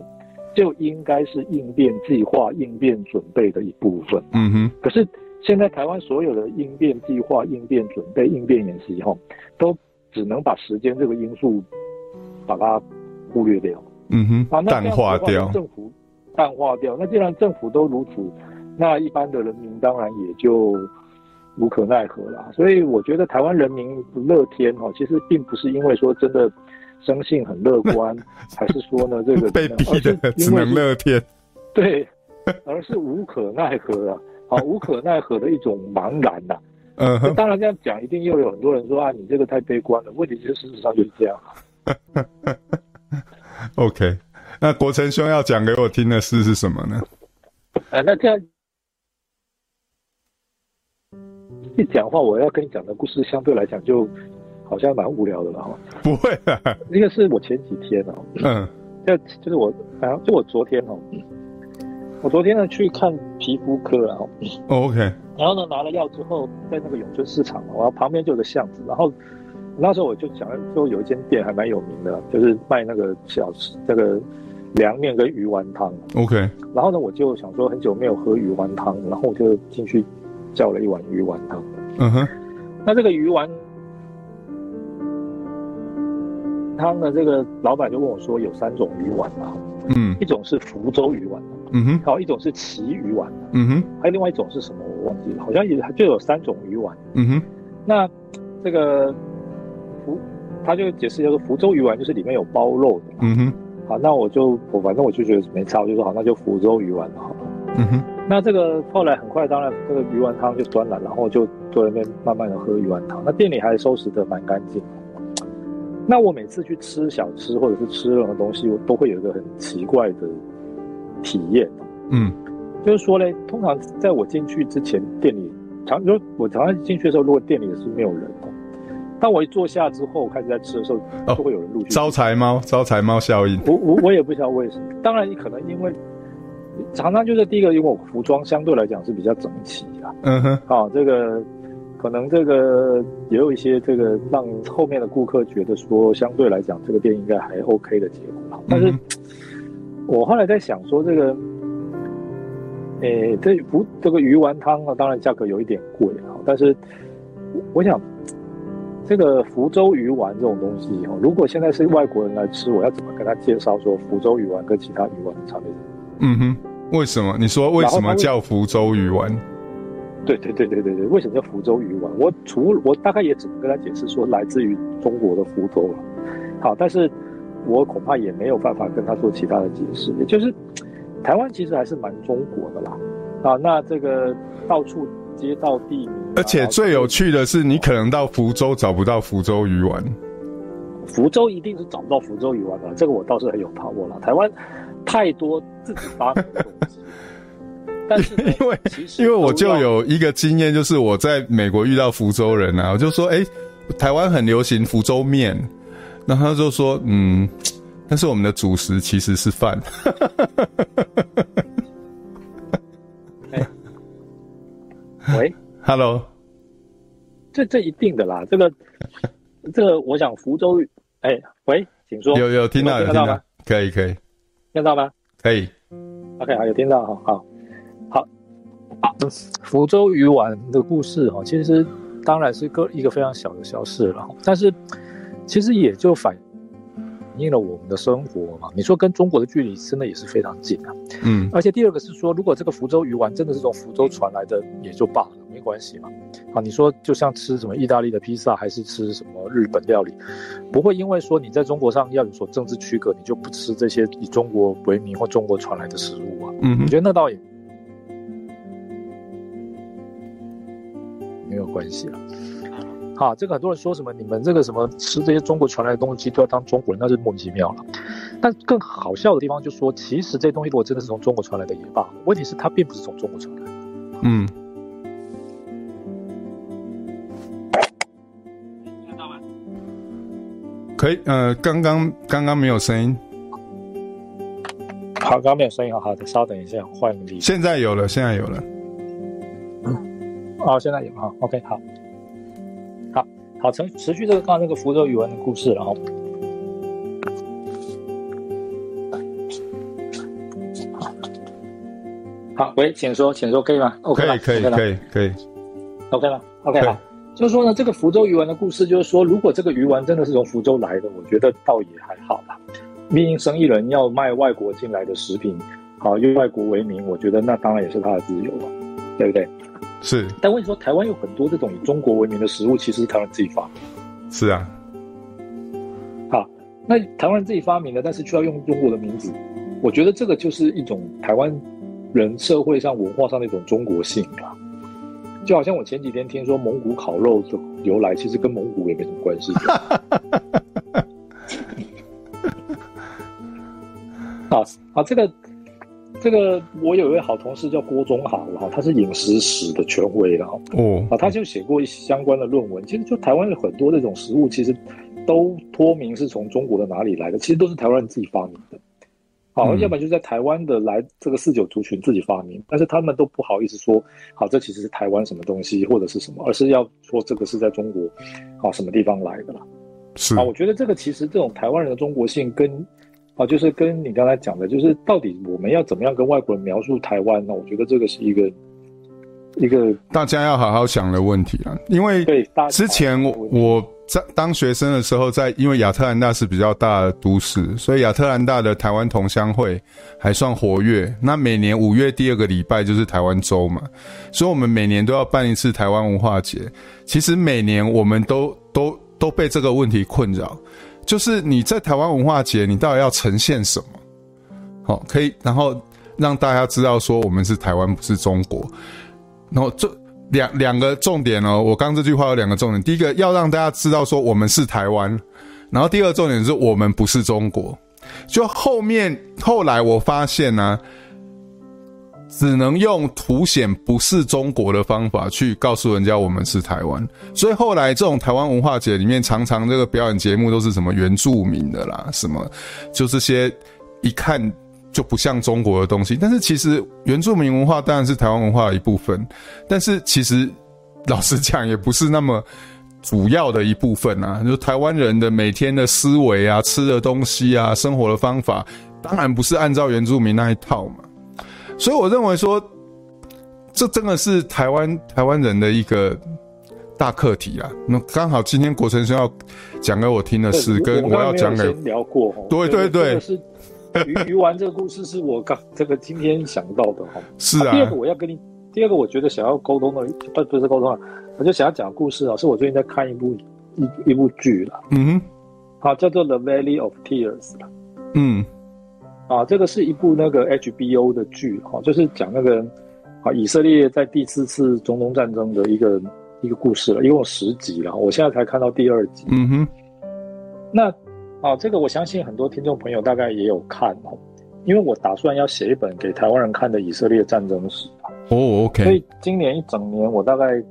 就应该是应变计划、应变准备的一部分。嗯哼。可是现在台湾所有的应变计划、应变准备、应变演习哈，都只能把时间这个因素把它忽略掉。嗯哼。啊，淡化掉。政府淡化掉。那既然政府都如此，那一般的人民当然也就。无可奈何啦，所以我觉得台湾人民不乐天哦，其实并不是因为说真的生性很乐观，[laughs] 还是说呢这个被逼的只能乐天，对，而是无可奈何啊，好无可奈何的一种茫然呐。[laughs] 嗯，当然这样讲，一定又有很多人说啊，你这个太悲观了。问题其实事实上就是这样。[laughs] OK，那国成兄要讲给我听的事是什么呢？啊，那这样。一讲话，我要跟你讲的故事相对来讲就好像蛮无聊的了哈。不会。啊，那个是我前几天哦，嗯，就就是我，好像就我昨天哦，我昨天呢去看皮肤科然后，OK，然后呢拿了药之后，在那个永春市场嘛，然后旁边就有个巷子，然后那时候我就想说有一间店还蛮有名的，就是卖那个小吃，那个凉面跟鱼丸汤，OK，然后呢我就想说很久没有喝鱼丸汤，然后我就进去。叫了一碗鱼丸汤。嗯哼，那这个鱼丸汤呢？这个老板就问我说，有三种鱼丸啊。嗯，一种是福州鱼丸。嗯哼，好，一种是旗鱼丸。嗯哼，还有另外一种是什么？我忘记了，好像也就有三种鱼丸。嗯哼，那这个福他就解释叫做福州鱼丸，就是里面有包肉的。嗯哼，好，那我就我反正我就觉得没差，我就说好，那就福州鱼丸好了。嗯哼。那这个后来很快，当然这个鱼丸汤就端了，然后就坐在那边慢慢的喝鱼丸汤。那店里还收拾的蛮干净。那我每次去吃小吃或者是吃任何东西，我都会有一个很奇怪的体验。嗯，就是说嘞，通常在我进去之前，店里常就我常常进去的时候，如果店里是没有人的，当我一坐下之后，开始在吃的时候，就会有人陆续。招财猫，招财猫效应。我我我也不知道为什么。当然，你可能因为。常常就是第一个，因为我服装相对来讲是比较整齐啊。嗯哼，好，这个可能这个也有一些这个让后面的顾客觉得说，相对来讲这个店应该还 OK 的结果。但是，我后来在想说，这个，诶、欸，这不这个鱼丸汤啊，当然价格有一点贵啊。但是，我想这个福州鱼丸这种东西哦，如果现在是外国人来吃，我要怎么跟他介绍说福州鱼丸跟其他鱼丸的差别？嗯哼，为什么？你说为什么叫福州鱼丸？对对对对对对，为什么叫福州鱼丸？我除我大概也只能跟他解释说来自于中国的福州了。好，但是我恐怕也没有办法跟他做其他的解释。也就是台湾其实还是蛮中国的啦。啊，那这个到处街道地名，而且最有趣的是，你可能到福州找不到福州鱼丸。福州一定是找不到福州鱼丸的，这个我倒是很有把握了。台湾太多自己发明的东西。[laughs] 但是因为因为我就有一个经验，就是我在美国遇到福州人啊，我就说，哎、欸，台湾很流行福州面，然后他就说，嗯，但是我们的主食其实是饭。欸、[laughs] 喂，Hello，这这一定的啦，这个这个，我想福州，哎、欸，喂，请说，有有听到有听到，可以可以，听到吗？可以，OK，好，有听到哈，好好。福州鱼丸的故事哈，其实当然是个一个非常小的小事了，但是其实也就反映了我们的生活嘛。你说跟中国的距离真的也是非常近啊，嗯。而且第二个是说，如果这个福州鱼丸真的是从福州传来的，也就罢了，没关系嘛。啊，你说就像吃什么意大利的披萨，还是吃什么日本料理，不会因为说你在中国上要有所政治区隔，你就不吃这些以中国为名或中国传来的食物啊。嗯，我觉得那倒也。没有关系了，好，这个很多人说什么你们这个什么吃这些中国传来的东西都要当中国人，那是莫名其妙了。但更好笑的地方就是说，其实这东西如果真的是从中国传来的也罢，问题是它并不是从中国传来的。嗯，听得到吗？可以，呃，刚刚刚刚没有声音。好，刚刚没有声音，好好的，稍等一下，换一个地方。现在有了，现在有了。嗯哦，现在有啊，OK，好，好，持持续这个刚刚那个福州鱼丸的故事，然后，好，好，喂，请说，请说，可以吗？OK，可以，可以，可以，可以，OK 吗？OK，好，就是说呢，这个福州鱼丸的故事，就是说，如果这个鱼丸真的是从福州来的，我觉得倒也还好吧。毕竟生意人要卖外国进来的食品，好，用外国为名，我觉得那当然也是他的自由了，对不对？是，但问题说，台湾有很多这种以中国为名的食物，其实是台湾自己发明。是啊，好，那台湾人自己发明的，但是却要用中国的名字，我觉得这个就是一种台湾人社会上文化上的一种中国性啊。就好像我前几天听说蒙古烤肉的由来，其实跟蒙古也没什么关系。[laughs] 好，好，这个。这个我有一位好同事叫郭忠豪哈，他是饮食史的权威了哦，啊，他就写过相关的论文。其实就台湾有很多这种食物，其实都脱名是从中国的哪里来的，其实都是台湾人自己发明的。好，要不然就在台湾的来这个四九族群自己发明，但是他们都不好意思说，好，这其实是台湾什么东西或者是什么，而是要说这个是在中国，好，什么地方来的啦。是啊，我觉得这个其实这种台湾人的中国性跟。啊，就是跟你刚才讲的，就是到底我们要怎么样跟外国人描述台湾呢？我觉得这个是一个一个大家要好好想的问题啊。因为之前我在当学生的时候，在因为亚特兰大是比较大的都市，所以亚特兰大的台湾同乡会还算活跃。那每年五月第二个礼拜就是台湾周嘛，所以我们每年都要办一次台湾文化节。其实每年我们都都都被这个问题困扰。就是你在台湾文化节，你到底要呈现什么？好，可以，然后让大家知道说我们是台湾，不是中国。然后这两两个重点哦，我刚这句话有两个重点。第一个要让大家知道说我们是台湾，然后第二个重点是我们不是中国。就后面后来我发现呢、只能用凸显不是中国的方法去告诉人家我们是台湾，所以后来这种台湾文化节里面常常这个表演节目都是什么原住民的啦，什么就这些一看就不像中国的东西。但是其实原住民文化当然是台湾文化的一部分，但是其实老实讲也不是那么主要的一部分啊。就台湾人的每天的思维啊、吃的东西啊、生活的方法，当然不是按照原住民那一套嘛。所以我认为说，这真的是台湾台湾人的一个大课题啊。那刚好今天国成兄要讲给我听的是，跟我要讲给聊过对对对，是鱼 [laughs] 鱼丸这个故事是我刚这个今天想到的哈。是啊。第二个我要跟你，第二个我觉得想要沟通的不不是沟通啊，我就想要讲故事啊，是我最近在看一部一一部剧了。嗯哼。好，叫做《The Valley of Tears》了。嗯。啊，这个是一部那个 HBO 的剧，哈，就是讲那个啊以色列在第四次中东战争的一个一个故事了，一共有十集了，我现在才看到第二集。嗯哼，那啊，这个我相信很多听众朋友大概也有看哦，因为我打算要写一本给台湾人看的以色列战争史哦，OK。所以今年一整年我大概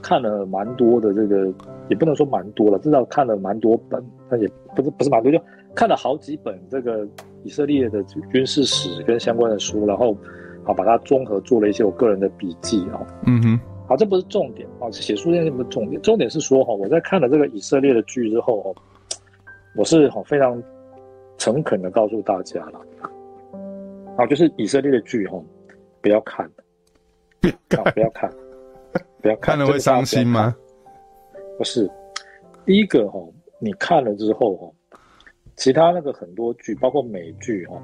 看了蛮多的这个，也不能说蛮多了，至少看了蛮多本，但也不是不是蛮多，就看了好几本这个。以色列的军事史跟相关的书，然后好把它综合做了一些我个人的笔记啊。嗯哼，好，这不是重点啊，写书这不是重点，重点是说哈，我在看了这个以色列的剧之后哦，我是好非常诚恳的告诉大家了，啊，就是以色列的剧哈，不要看，不要看，不要看，不要，看了会伤心吗？不是，第一个哈，你看了之后哈。其他那个很多剧，包括美剧哦，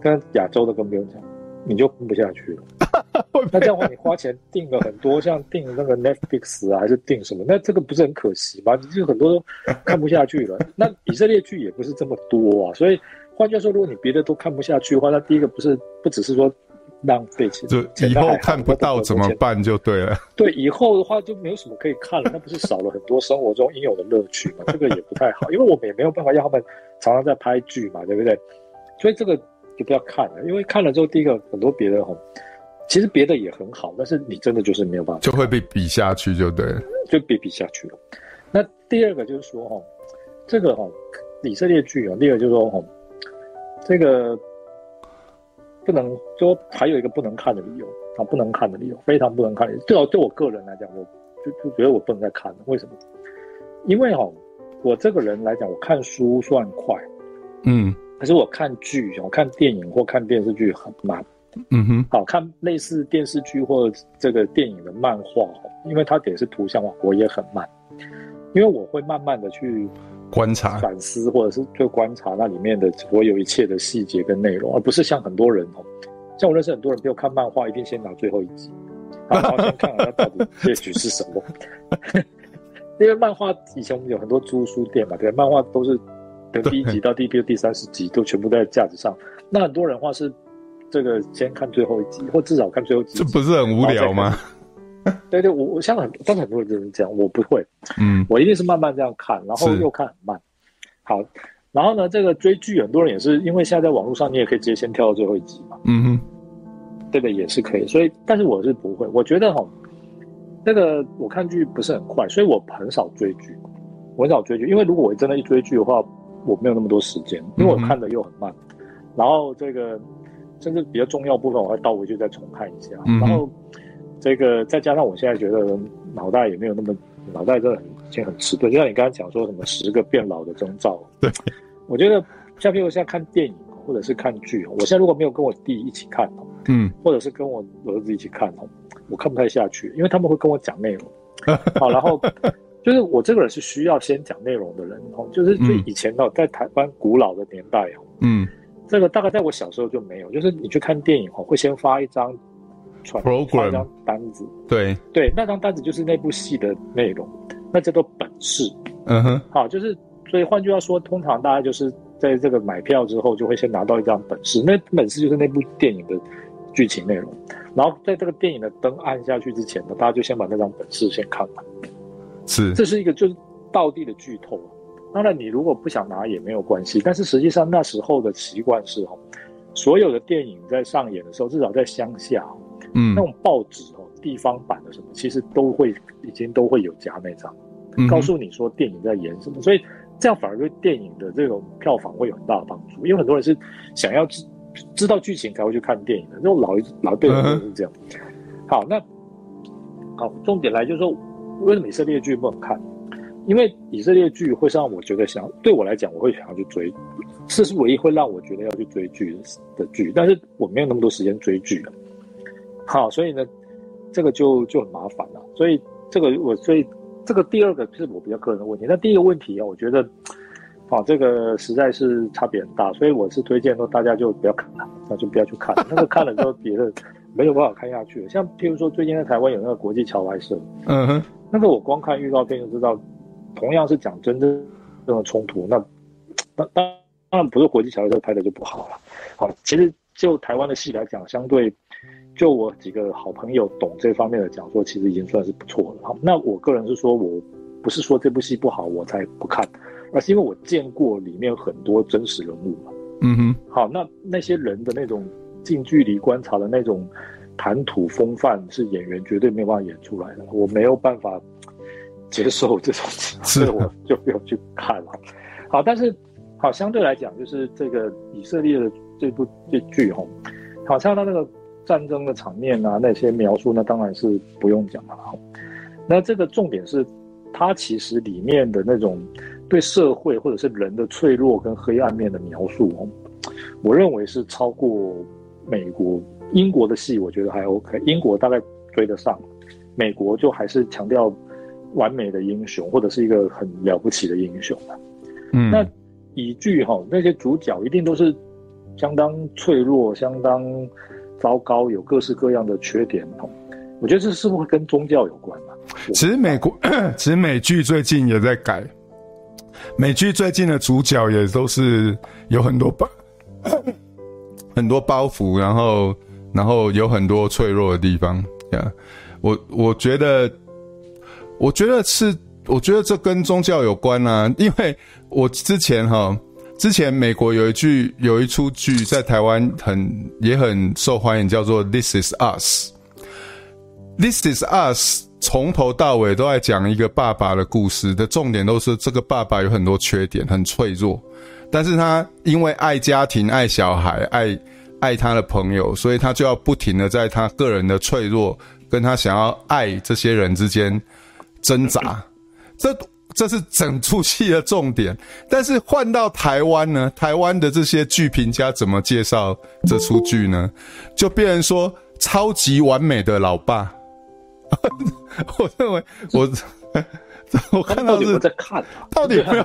跟亚洲的更不用讲，你就看不下去了。[laughs] 那这样的话，你花钱订了很多，[laughs] 像订那个 Netflix 啊，还是订什么？那这个不是很可惜吗？你就很多都看不下去了。[laughs] 那以色列剧也不是这么多啊，所以换句话说，如果你别的都看不下去的话，那第一个不是不只是说。浪费钱，就以后看不到怎么办就对了。对，以后的话就没有什么可以看了，[laughs] 那不是少了很多生活中应有的乐趣吗？这个也不太好，因为我们也没有办法让他们常常在拍剧嘛，对不对？所以这个就不要看了，因为看了之后，第一个很多别的哈，其实别的也很好，但是你真的就是没有办法，就会被比下去，就对了，就被比下去了。那第二个就是说哈，这个哈以色列剧啊，第二个就是说哈，这个。不能说还有一个不能看的理由啊，不能看的理由，非常不能看的理由。最好对我个人来讲，我就就觉得我不能再看了。为什么？因为哈，我这个人来讲，我看书算快，嗯，可是我看剧，我看电影或看电视剧很慢，嗯哼。好看类似电视剧或这个电影的漫画，因为它也是图像化，我也很慢，因为我会慢慢的去。观察、反思，或者是就观察那里面的所有一切的细节跟内容，而不是像很多人哦，像我认识很多人，比如看漫画，一定先拿最后一集，[laughs] 然后先看看它到底结局是什么。[laughs] 因为漫画以前我们有很多租书店嘛，对，漫画都是从第一集到第比如第三十集都全部在架子上。那很多人话是这个先看最后一集，或至少看最后几集，这不是很无聊吗？[laughs] 对对，我我像很，但是很多人就是这样，我不会，嗯，我一定是慢慢这样看，然后又看很慢。好，然后呢，这个追剧很多人也是因为现在在网络上，你也可以直接先跳到最后一集嘛，嗯哼，对的，也是可以。所以，但是我是不会，我觉得哈，那个我看剧不是很快，所以我很少追剧，我很少追剧，因为如果我真的一追剧的话，我没有那么多时间，因为我看的又很慢，嗯、然后这个甚至比较重要部分，我会倒回去再重看一下，嗯、然后。这个再加上我现在觉得脑袋也没有那么，脑袋真的很已经很迟钝，就像你刚刚讲说什么十个变老的征兆。对，我觉得像比如现在看电影或者是看剧，我现在如果没有跟我弟一起看，嗯，或者是跟我儿子一起看，我看不太下去，因为他们会跟我讲内容。[laughs] 好，然后就是我这个人是需要先讲内容的人，就是最以前哦在台湾古老的年代，嗯，这个大概在我小时候就没有，就是你去看电影哦会先发一张。发一张单子，对对，那张单子就是那部戏的内容，那叫做本事。嗯哼，好，就是所以换句话说，通常大家就是在这个买票之后，就会先拿到一张本事，那本事就是那部电影的剧情内容。然后在这个电影的灯按下去之前呢，大家就先把那张本事先看完。是，这是一个就是道地的剧透。当然，你如果不想拿也没有关系，但是实际上那时候的习惯是哈，所有的电影在上演的时候，至少在乡下。嗯，那种报纸哦，地方版的什么，其实都会已经都会有夹那张，告诉你说电影在演什么，嗯、所以这样反而对电影的这种票房会有很大的帮助。因为很多人是想要知知道剧情才会去看电影的，那种老一老电影都是这样。嗯、好，那好，重点来就是说，为什么以色列剧不能看？因为以色列剧会让我觉得想对我来讲，我会想要去追，这是唯一会让我觉得要去追剧的剧，但是我没有那么多时间追剧了。好，所以呢，这个就就很麻烦了。所以这个我所以这个第二个是我比较个人的问题。那第一个问题啊，我觉得啊，这个实在是差别很大，所以我是推荐说大家就不要看了，那就不要去看，那个看了之后别的没有办法看下去。像譬如说最近在台湾有那个国际桥牌社，嗯哼，那个我光看预告片就知道，同样是讲真正这种冲突，那当当然不是国际桥牌社拍的就不好了。好，其实就台湾的戏来讲，相对。就我几个好朋友懂这方面的讲说，其实已经算是不错了。好，那我个人是说，我不是说这部戏不好我才不看，而是因为我见过里面很多真实人物嘛。嗯哼。好，那那些人的那种近距离观察的那种谈吐风范，是演员绝对没有办法演出来的。我没有办法接受这种，所以我就不要去看了。好，但是好，相对来讲，就是这个以色列的这部这剧哈，好像他那个。战争的场面啊，那些描述，那当然是不用讲了。那这个重点是，它其实里面的那种对社会或者是人的脆弱跟黑暗面的描述，我认为是超过美国、英国的戏，我觉得还 OK。英国大概追得上，美国就还是强调完美的英雄或者是一个很了不起的英雄。嗯，那以剧哈，那些主角一定都是相当脆弱，相当。糟糕，有各式各样的缺点。我觉得这是不是跟宗教有关啊？其实美国，[coughs] 其实美剧最近也在改。美剧最近的主角也都是有很多包，[coughs] 很多包袱，然后，然后有很多脆弱的地方。呀，我我觉得，我觉得是，我觉得这跟宗教有关啊。因为我之前哈。之前美国有一句有一出剧在台湾很也很受欢迎，叫做《This Is Us》。《This Is Us》从头到尾都在讲一个爸爸的故事，的重点都是这个爸爸有很多缺点，很脆弱，但是他因为爱家庭、爱小孩、爱爱他的朋友，所以他就要不停的在他个人的脆弱跟他想要爱这些人之间挣扎。这。这是整出戏的重点，但是换到台湾呢？台湾的这些剧评家怎么介绍这出剧呢？就变成说超级完美的老爸。[laughs] 我认为我我看到是在看，到底有没有？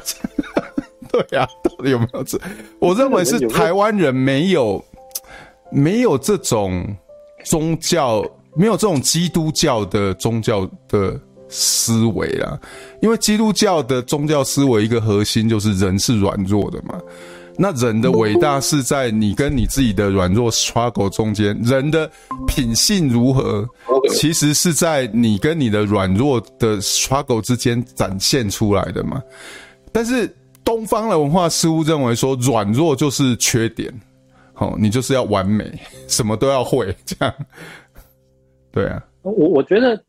对啊，到底有没有这？我认为是台湾人没有没有这种宗教，没有这种基督教的宗教的。思维啦，因为基督教的宗教思维一个核心就是人是软弱的嘛。那人的伟大是在你跟你自己的软弱 struggle 中间，人的品性如何，其实是在你跟你的软弱的 struggle 之间展现出来的嘛。但是东方的文化似乎认为说软弱就是缺点，好，你就是要完美，什么都要会这样。对啊，我我觉得。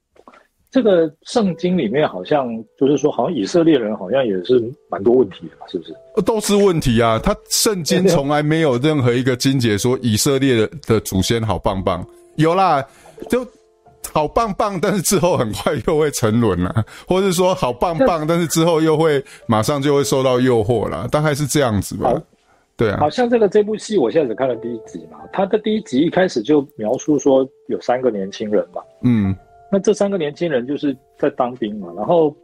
这个圣经里面好像就是说，好像以色列人好像也是蛮多问题的嘛，是不是？都是问题啊！他圣经 [laughs] 从来没有任何一个经节说以色列的祖先好棒棒，有啦，就好棒棒，但是之后很快又会沉沦了，或者说好棒棒，但是之后又会马上就会受到诱惑了，大概是这样子吧？对啊，好像这个这部戏我现在只看了第一集嘛，他的第一集一开始就描述说有三个年轻人嘛，嗯。那这三个年轻人就是在当兵嘛，然后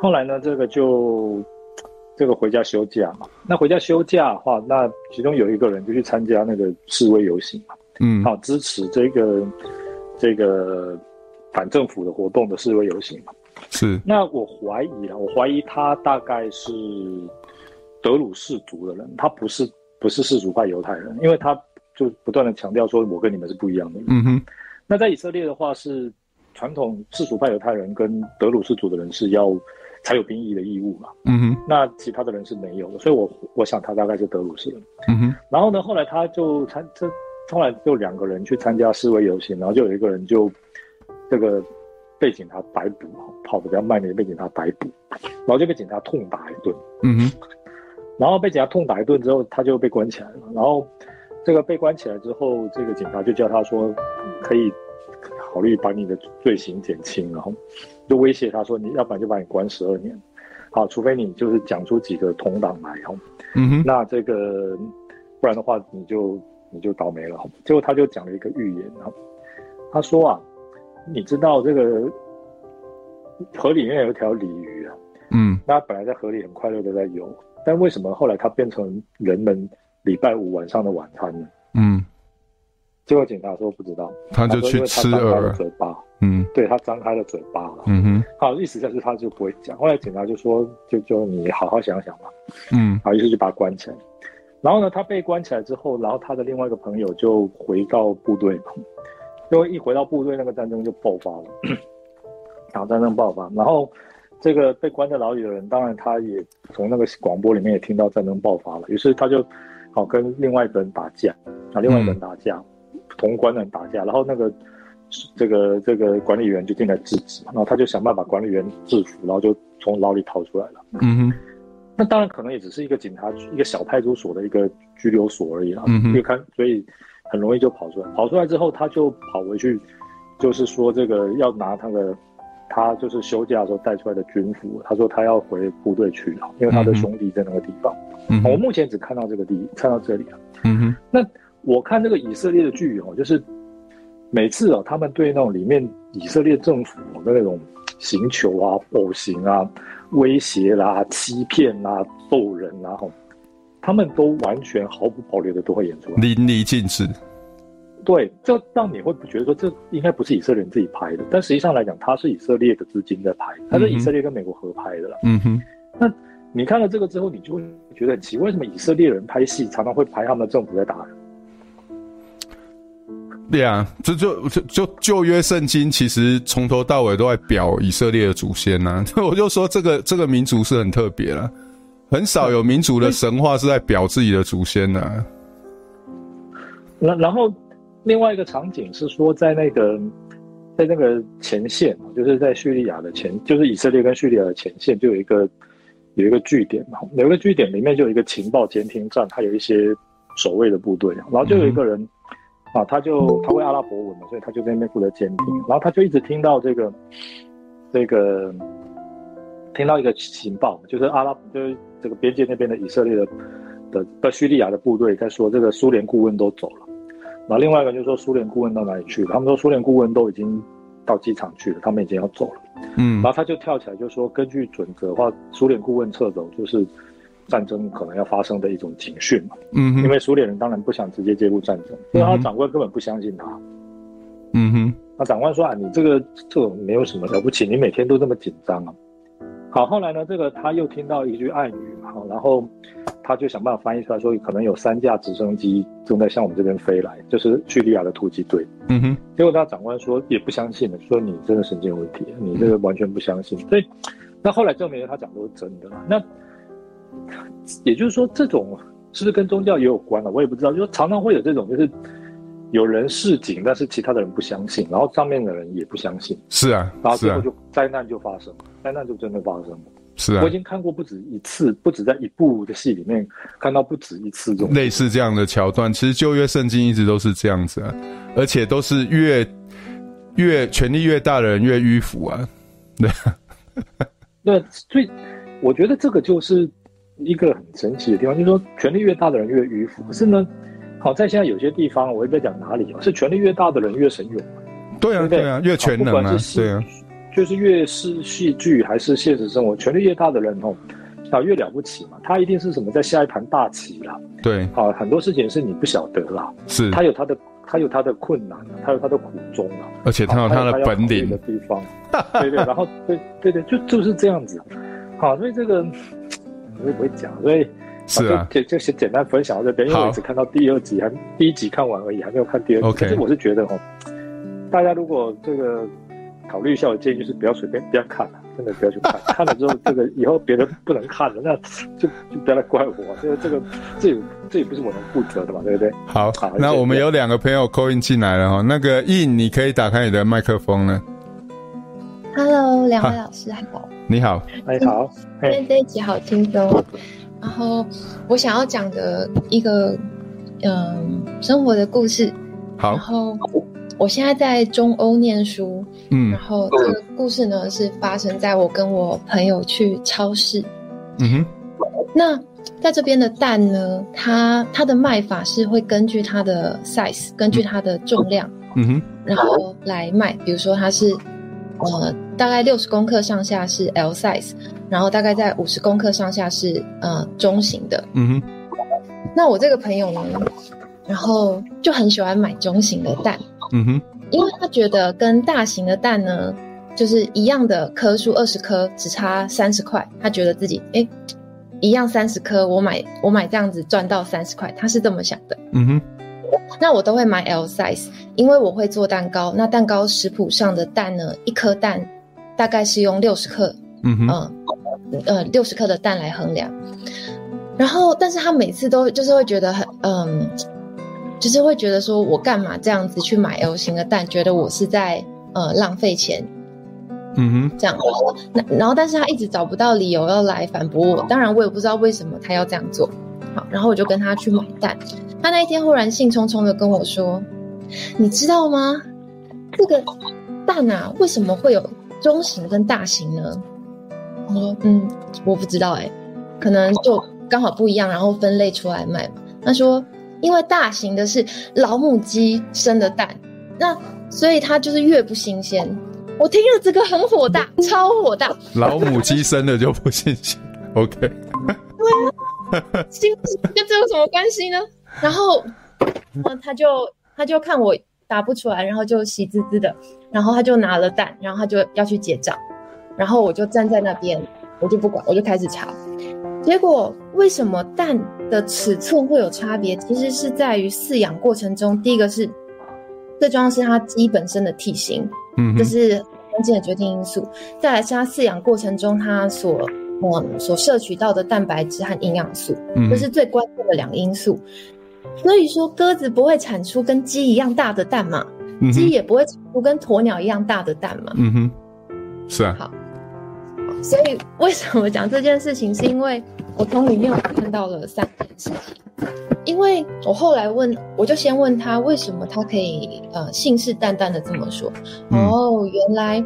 后来呢，这个就这个回家休假嘛。那回家休假的话，那其中有一个人就去参加那个示威游行嘛，嗯，好支持这个这个反政府的活动的示威游行嘛。是。那我怀疑啊，我怀疑他大概是德鲁士族的人，他不是不是世俗派犹太人，因为他就不断的强调说，我跟你们是不一样的。嗯哼。那在以色列的话是。传统世俗派犹太人跟德鲁士族的人是要才有兵役的义务嘛？嗯哼。那其他的人是没有的，所以我我想他大概是德鲁士人。嗯哼。然后呢，后来他就参这后来就两个人去参加示威游行，然后就有一个人就这个被警察逮捕，跑得比较慢的被警察逮捕，然后就被警察痛打一顿。嗯哼。然后被警察痛打一顿之后，他就被关起来了。然后这个被关起来之后，这个警察就叫他说可以。考虑把你的罪行减轻，然后就威胁他说：“你要不然就把你关十二年，好，除非你就是讲出几个同党来，然后，嗯哼，那这个不然的话，你就你就倒霉了。”结果他就讲了一个预言，然后他说啊，你知道这个河里面有一条鲤鱼啊，嗯，那本来在河里很快乐的在游，但为什么后来它变成人们礼拜五晚上的晚餐呢？嗯，结果警察说不知道，他就去吃了嘴巴，嗯，对他张开了嘴巴了，嗯哼，好，意思就是他就不会讲。后来警察就说，就就你好好想想吧，嗯，好，于是就把他关起来。然后呢，他被关起来之后，然后他的另外一个朋友就回到部队，因为一回到部队，那个战争就爆发了，然后战争爆发，然后这个被关在牢里的人，当然他也从那个广播里面也听到战争爆发了，于是他就好跟另外一个人打架，啊，另外一个人打架，嗯、同关的人打架，然后那个这个这个管理员就进来制止，然后他就想办法把管理员制服，然后就从牢里逃出来了。嗯哼。那当然可能也只是一个警察一个小派出所的一个拘留所而已啦，嗯哼，看所以很容易就跑出来，跑出来之后他就跑回去，就是说这个要拿他的他就是休假的时候带出来的军服，他说他要回部队去了，因为他的兄弟在那个地方。嗯，我目前只看到这个地，看到这里了。嗯哼，那我看这个以色列的剧哦，就是每次哦，他们对那种里面以色列政府的那种行求啊、暴行啊。威胁啦、欺骗啦、揍人啦，吼，他们都完全毫不保留的都会演出来，淋漓尽致。对，这让你会不觉得说这应该不是以色列人自己拍的，但实际上来讲，他是以色列的资金在拍，他是以色列跟美国合拍的啦。嗯哼。那你看了这个之后，你就会觉得很奇怪，为什么以色列人拍戏常常会拍他们的政府在打人？对啊，就就就就旧约圣经其实从头到尾都在表以色列的祖先呐、啊，[laughs] 我就说这个这个民族是很特别了，很少有民族的神话是在表自己的祖先的、啊。然然后另外一个场景是说，在那个在那个前线，就是在叙利亚的前，就是以色列跟叙利亚的前线，就有一个有一个据点嘛，有一个据点里面就有一个情报监听站，它有一些守卫的部队，然后就有一个人。嗯啊，他就他会阿拉伯文嘛，所以他就在那边负责监听，然后他就一直听到这个这个听到一个情报，就是阿拉就是这个边界那边的以色列的的的叙利亚的部队在说，这个苏联顾问都走了，然后另外一个就说苏联顾问到哪里去了？他们说苏联顾问都已经到机场去了，他们已经要走了。嗯，然后他就跳起来就说，根据准则的话，苏联顾问撤走就是。战争可能要发生的一种警讯嘛，嗯，因为苏联人当然不想直接介入战争，所以他长官根本不相信他，嗯哼，那长官说啊，你这个这种没有什么了不起，你每天都这么紧张啊。好，后来呢，这个他又听到一句暗语嘛，然后他就想办法翻译出来，说可能有三架直升机正在向我们这边飞来，就是叙利亚的突击队，嗯哼，结果他长官说也不相信了，说你真的神经有问题，你这个完全不相信，所以那后来证明了他讲的都是真的，那。也就是说，这种是不是跟宗教也有关了？我也不知道。就说常常会有这种，就是有人示警，但是其他的人不相信，然后上面的人也不相信。是啊，然后最后就灾难就发生了，灾难就真的发生了。是啊，我已经看过不止一次，不止在一部的戏里面看到不止一次这种类似这样的桥段。其实旧约圣经一直都是这样子啊，而且都是越越权力越大的人越迂腐啊。[laughs] 对，那所以我觉得这个就是。一个很神奇的地方，就是说权力越大的人越迂腐。可是呢，好在现在有些地方，我也不在讲哪里，是权力越大的人越神勇。对啊，对啊，越全能啊，是对啊，就是越是戏剧还是现实生活，权力越大的人哦，啊越了不起嘛。他一定是什么在下一盘大棋啦。对，啊，很多事情是你不晓得啦。是，他有他的，他有他的困难，他有他的苦衷啊。而且他有他的本领的地方。对对，然后对对对，就就是这样子。好，所以这个。我也不会讲，所以是啊，就就先简单分享到这边，因为我只看到第二集，还第一集看完而已，还没有看第二集。Okay. 可是我是觉得哦，大家如果这个考虑一下，我建议就是不要随便不要看了，真的不要去看。[laughs] 看了之后，这个以后别人不能看了，那就就不要来怪我。这个这个这也这也不是我能负责的嘛，对不对？好，好，那我们有两个朋友 call in 进来了哈，那个 In，你可以打开你的麦克风呢。Hello，两位老师好。你好，你好，今天这一集好轻松。然后我想要讲的一个嗯生活的故事。好，然后我现在在中欧念书，嗯，然后这个故事呢是发生在我跟我朋友去超市。嗯哼，那在这边的蛋呢，它它的卖法是会根据它的 size，根据它的重量，嗯哼，然后来卖。比如说它是。呃，大概六十公克上下是 L size，然后大概在五十公克上下是呃中型的。嗯哼。那我这个朋友呢，然后就很喜欢买中型的蛋。嗯哼。因为他觉得跟大型的蛋呢，就是一样的颗数二十颗，只差三十块。他觉得自己哎，一样三十颗，我买我买这样子赚到三十块，他是这么想的。嗯哼。那我都会买 L size，因为我会做蛋糕。那蛋糕食谱上的蛋呢，一颗蛋大概是用六十克，嗯哼，呃，呃，六十克的蛋来衡量。然后，但是他每次都就是会觉得很，嗯，就是会觉得说我干嘛这样子去买 L 型的蛋，觉得我是在呃浪费钱，嗯哼，这样。那然后，但是他一直找不到理由要来反驳我。当然，我也不知道为什么他要这样做。好，然后我就跟他去买蛋。他那一天忽然兴冲冲的跟我说：“你知道吗？这个蛋啊，为什么会有中型跟大型呢？”我说：“嗯，我不知道哎，可能就刚好不一样，然后分类出来卖。”他说：“因为大型的是老母鸡生的蛋，那所以它就是越不新鲜。”我听了这个很火大，超火大。老母鸡生的就不新鲜？OK？对啊，新跟这有什么关系呢？然后，他就他就看我答不出来，然后就喜滋滋的，然后他就拿了蛋，然后他就要去结账，然后我就站在那边，我就不管，我就开始查。结果为什么蛋的尺寸会有差别？其实是在于饲养过程中，第一个是最重要是它鸡本身的体型，嗯，这是关键的决定因素。再来是它饲养过程中它所嗯所摄取到的蛋白质和营养素，嗯，这是最关键的两个因素。所以说，鸽子不会产出跟鸡一样大的蛋嘛，鸡、嗯、也不会产出跟鸵鸟一样大的蛋嘛。嗯哼，是啊。好，所以为什么讲这件事情？是因为我从里面我看到了三件事情。因为我后来问，我就先问他为什么他可以呃信誓旦旦的这么说。嗯、哦，原来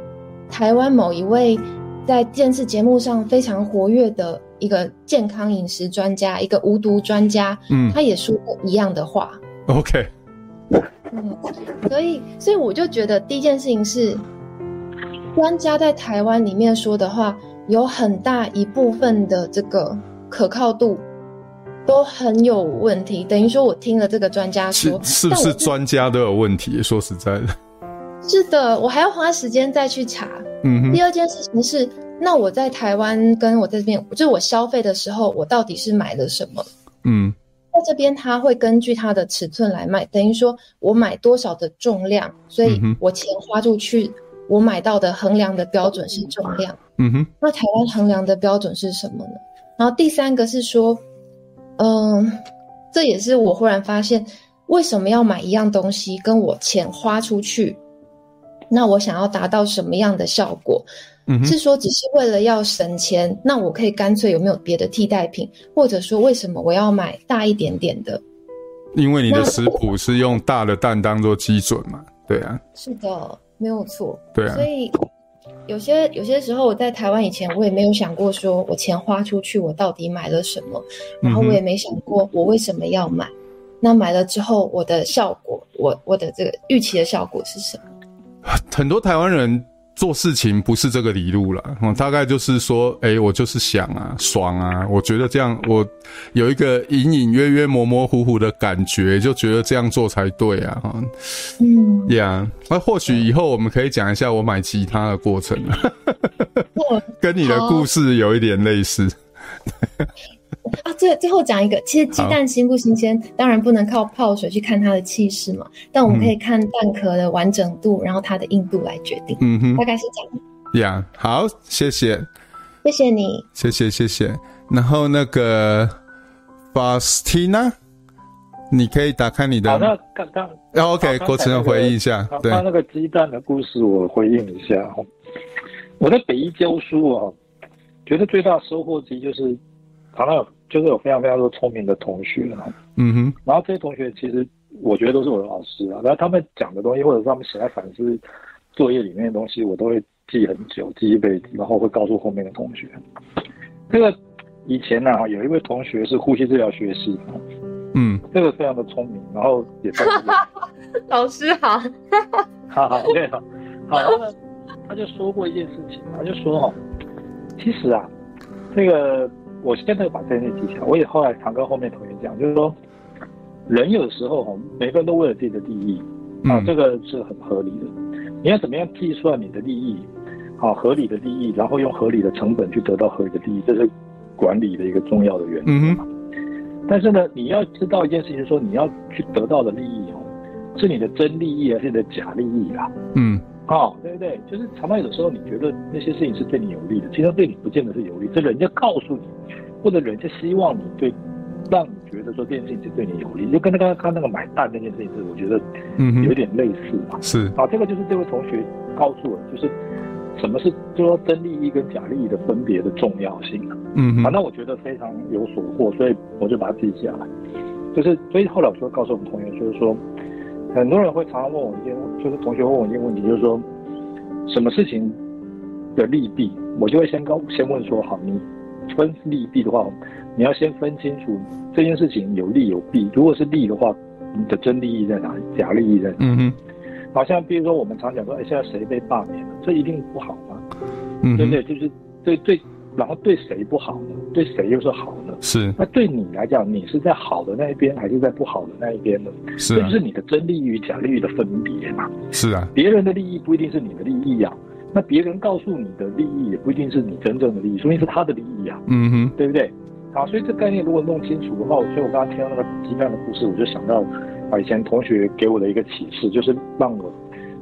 台湾某一位在电视节目上非常活跃的。一个健康饮食专家，一个无毒专家，嗯，他也说过一样的话。OK，嗯，所以，所以我就觉得第一件事情是，专家在台湾里面说的话，有很大一部分的这个可靠度都很有问题。等于说我听了这个专家说，是，是不是专家都有问题？说实在的，是的，我还要花时间再去查。嗯哼，第二件事情是。那我在台湾跟我在这边，就是我消费的时候，我到底是买了什么？嗯，在这边他会根据它的尺寸来卖，等于说我买多少的重量，所以我钱花出去，我买到的衡量的标准是重量。嗯哼，那台湾衡量的标准是什么呢？然后第三个是说，嗯、呃，这也是我忽然发现，为什么要买一样东西，跟我钱花出去，那我想要达到什么样的效果？嗯是说只是为了要省钱，那我可以干脆有没有别的替代品？或者说为什么我要买大一点点的？因为你的食谱是用大的蛋当做基准嘛？对啊，是的，没有错。对啊，所以有些有些时候我在台湾以前，我也没有想过说我钱花出去，我到底买了什么？然后我也没想过我为什么要买。嗯、那买了之后，我的效果，我我的这个预期的效果是什么？很多台湾人。做事情不是这个理路了，嗯，大概就是说，哎、欸，我就是想啊，爽啊，我觉得这样，我有一个隐隐约约、模模糊糊的感觉，就觉得这样做才对啊，嗯，呀、那或许以后我们可以讲一下我买吉他的过程，[laughs] 跟你的故事有一点类似。啊，最最后讲一个，其实鸡蛋新不新鲜，当然不能靠泡水去看它的气势嘛，但我们可以看蛋壳的完整度，嗯、然后它的硬度来决定。嗯哼，大概是这样。呀、yeah，好，谢谢，谢谢你，谢谢谢谢。然后那个 Faustina，你可以打开你的。好，那刚刚、哦、OK，国成回应一下。对，他那个鸡蛋的故事，我回应一下。我在北一教书啊，觉得最大的收获之一就是。常常有，就是有非常非常多聪明的同学，嗯哼，然后这些同学其实我觉得都是我的老师啊，然后他们讲的东西，或者是他们写在反思作业里面的东西，我都会记很久，记一辈子，然后会告诉后面的同学。这个以前呢、啊，有一位同学是呼吸治疗学系，嗯，这个非常的聪明，然后也在 [laughs] 老师好，[laughs] 好好，OK，好，好，他就说过一件事情，他就说哦，其实啊，这个我现在把这件事记下来，我也后来常跟后面同学讲，就是说，人有的时候哈，每个人都为了自己的利益啊，这个是很合理的。你要怎么样计算你的利益，好合理的利益，然后用合理的成本去得到合理的利益，这是管理的一个重要的原则嘛。但是呢，你要知道一件事情，就是说你要去得到的利益哦，是你的真利益还是你的假利益啊？嗯，哦，对不对？就是常常有的时候你觉得那些事情是对你有利的，其实对你不见得是有利。这人家告诉你，或者人家希望你对，让你觉得说这件事情是对你有利，就跟那个刚刚那个买蛋那件事情是，我觉得嗯有点类似嘛。是啊，这个就是这位同学告诉我，就是。什么是就说真利益跟假利益的分别的重要性啊？嗯，反正我觉得非常有所获，所以我就把它记下来。就是所以后来我就告诉我们同学，就是说，很多人会常常问我一件，就是同学问我一些问题，就是说，什么事情的利弊，我就会先告先问说，好，你分利弊的话，你要先分清楚这件事情有利有弊。如果是利的话，你的真利益在哪里？假利益在哪里？好像比如说我们常讲说，哎，现在谁被罢免了？这一定不好吗？嗯，对不对？就是对对，然后对谁不好呢？对谁又是好呢？是。那对你来讲，你是在好的那一边，还是在不好的那一边呢？是、啊。这就是你的真利益与假利益的分别嘛？是啊。别人的利益不一定是你的利益呀、啊，那别人告诉你的利益也不一定是你真正的利益，说明是他的利益啊。嗯哼，对不对？好，所以这概念如果弄清楚的话，所以我刚刚听到那个鸡蛋的故事，我就想到。啊，以前同学给我的一个启示，就是让我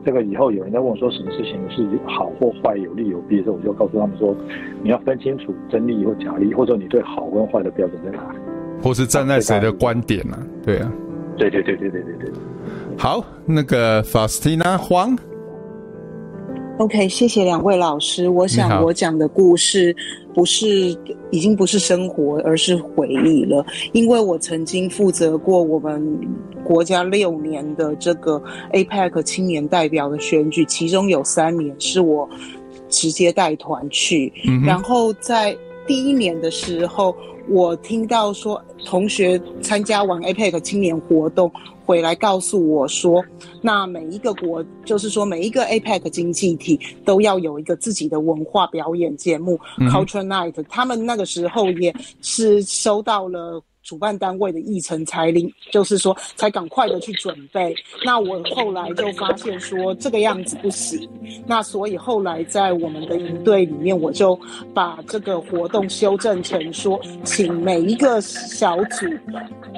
这个以后有人在问我说什么事情是好或坏、有利有弊的时候，我就告诉他们说，你要分清楚真利或假利，或者你对好跟坏的标准在哪里，或是站在谁的观点呢、啊？对啊，对对对对对对对。好，那个 Faustina 黄。OK，谢谢两位老师。我想我讲的故事不是已经不是生活，而是回忆了。因为我曾经负责过我们国家六年的这个 APEC 青年代表的选举，其中有三年是我直接带团去。嗯、然后在第一年的时候，我听到说同学参加完 APEC 青年活动。回来告诉我说，那每一个国，就是说每一个 APEC 经济体都要有一个自己的文化表演节目、嗯、Culture Night。他们那个时候也是收到了。主办单位的议程才令，就是说才赶快的去准备。那我后来就发现说这个样子不行，那所以后来在我们的营队里面，我就把这个活动修正成说，请每一个小组，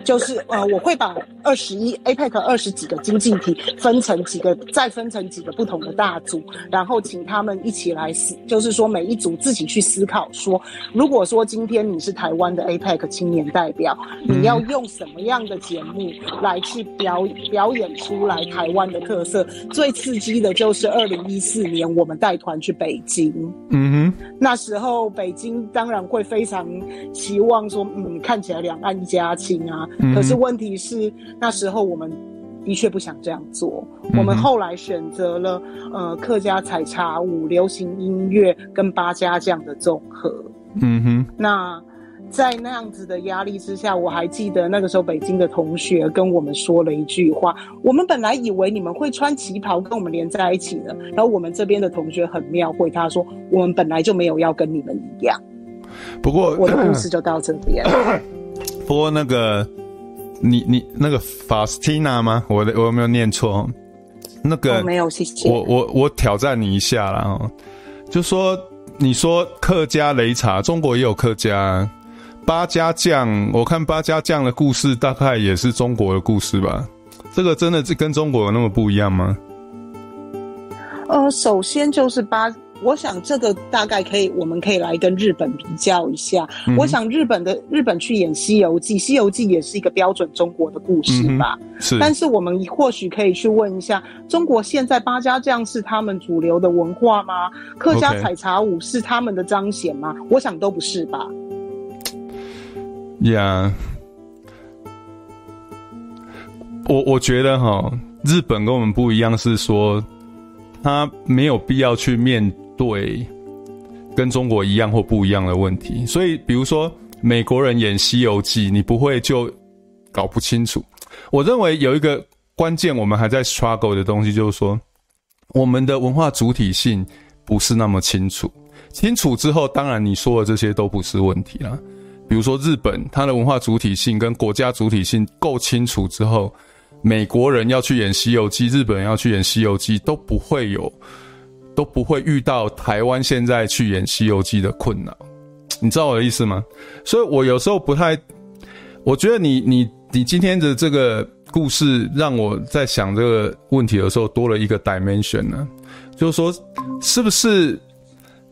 就是呃，我会把二十一 APEC 二十几个经济体分成几个，再分成几个不同的大组，然后请他们一起来思，就是说每一组自己去思考说，如果说今天你是台湾的 APEC 青年代表。你要用什么样的节目来去表表演出来台湾的特色？最刺激的就是二零一四年我们带团去北京，嗯哼，那时候北京当然会非常希望说，嗯，看起来两岸一家亲啊。可是问题是那时候我们的确不想这样做，我们后来选择了呃客家采茶舞、流行音乐跟八家这样的综合，嗯哼，那。在那样子的压力之下，我还记得那个时候北京的同学跟我们说了一句话：我们本来以为你们会穿旗袍跟我们连在一起的，然后我们这边的同学很妙，回他说：我们本来就没有要跟你们一样。不过我的故事就到这边。不过那个你你那个 Faustina 吗？我的我有没有念错？那个、哦、没有，谢谢。我我我挑战你一下啦哦，就说你说客家擂茶，中国也有客家。八家将，我看八家将的故事大概也是中国的故事吧？这个真的是跟中国有那么不一样吗？呃，首先就是八。我想这个大概可以，我们可以来跟日本比较一下。嗯、我想日本的日本去演《西游记》，《西游记》也是一个标准中国的故事吧？嗯、是。但是我们或许可以去问一下，中国现在八家将是他们主流的文化吗？客家采茶舞是他们的彰显吗.我想都不是吧。呀，yeah. 我我觉得哈，日本跟我们不一样，是说他没有必要去面对跟中国一样或不一样的问题。所以，比如说美国人演《西游记》，你不会就搞不清楚。我认为有一个关键，我们还在 struggle 的东西，就是说我们的文化主体性不是那么清楚。清楚之后，当然你说的这些都不是问题了。比如说日本，它的文化主体性跟国家主体性够清楚之后，美国人要去演《西游记》，日本人要去演《西游记》，都不会有，都不会遇到台湾现在去演《西游记》的困扰。你知道我的意思吗？所以我有时候不太，我觉得你你你今天的这个故事，让我在想这个问题的时候，多了一个 dimension 呢，就是说，是不是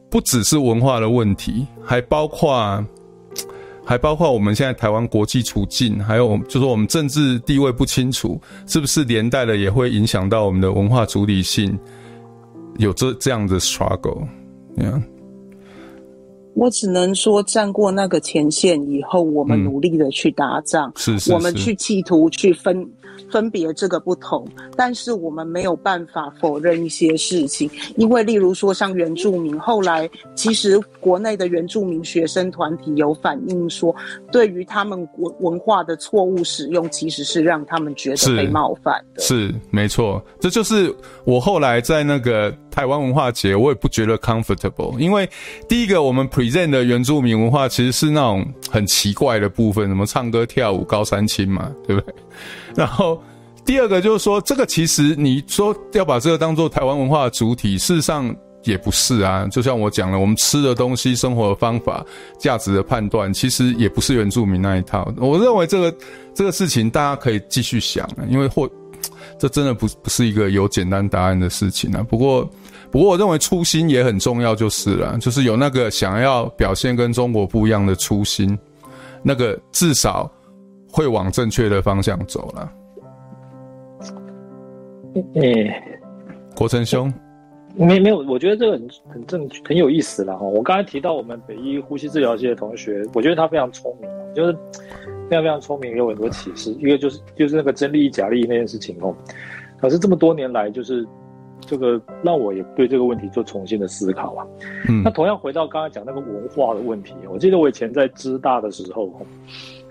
不只是文化的问题，还包括。还包括我们现在台湾国际处境，还有就是说我们政治地位不清楚，是不是连带的也会影响到我们的文化主体性？有这这样的 struggle，嗯、yeah.。我只能说，站过那个前线以后，我们努力的去打仗，是、是、是，我们去企图去分。分别这个不同，但是我们没有办法否认一些事情，因为例如说像原住民，后来其实国内的原住民学生团体有反映说，对于他们文文化的错误使用，其实是让他们觉得被冒犯的。是，是没错，这就是我后来在那个台湾文化节，我也不觉得 comfortable，因为第一个我们 present 的原住民文化其实是那种很奇怪的部分，什么唱歌跳舞高三青嘛，对不对？[laughs] 然后第二个就是说，这个其实你说要把这个当做台湾文化的主体，事实上也不是啊。就像我讲了，我们吃的东西、生活的方法、价值的判断，其实也不是原住民那一套。我认为这个这个事情大家可以继续想，因为或这真的不不是一个有简单答案的事情啊。不过不过，我认为初心也很重要，就是了，就是有那个想要表现跟中国不一样的初心，那个至少。会往正确的方向走了。嗯，国成兄，没没有，我觉得这个很很正很有意思了哈。我刚才提到我们北医呼吸治疗系的同学，我觉得他非常聪明，就是非常非常聪明，有很多启示。一个就是就是那个真利益假利益那件事情哦，可是这么多年来，就是这个让我也对这个问题做重新的思考啊。嗯，那同样回到刚才讲那个文化的问题，我记得我以前在知大的时候。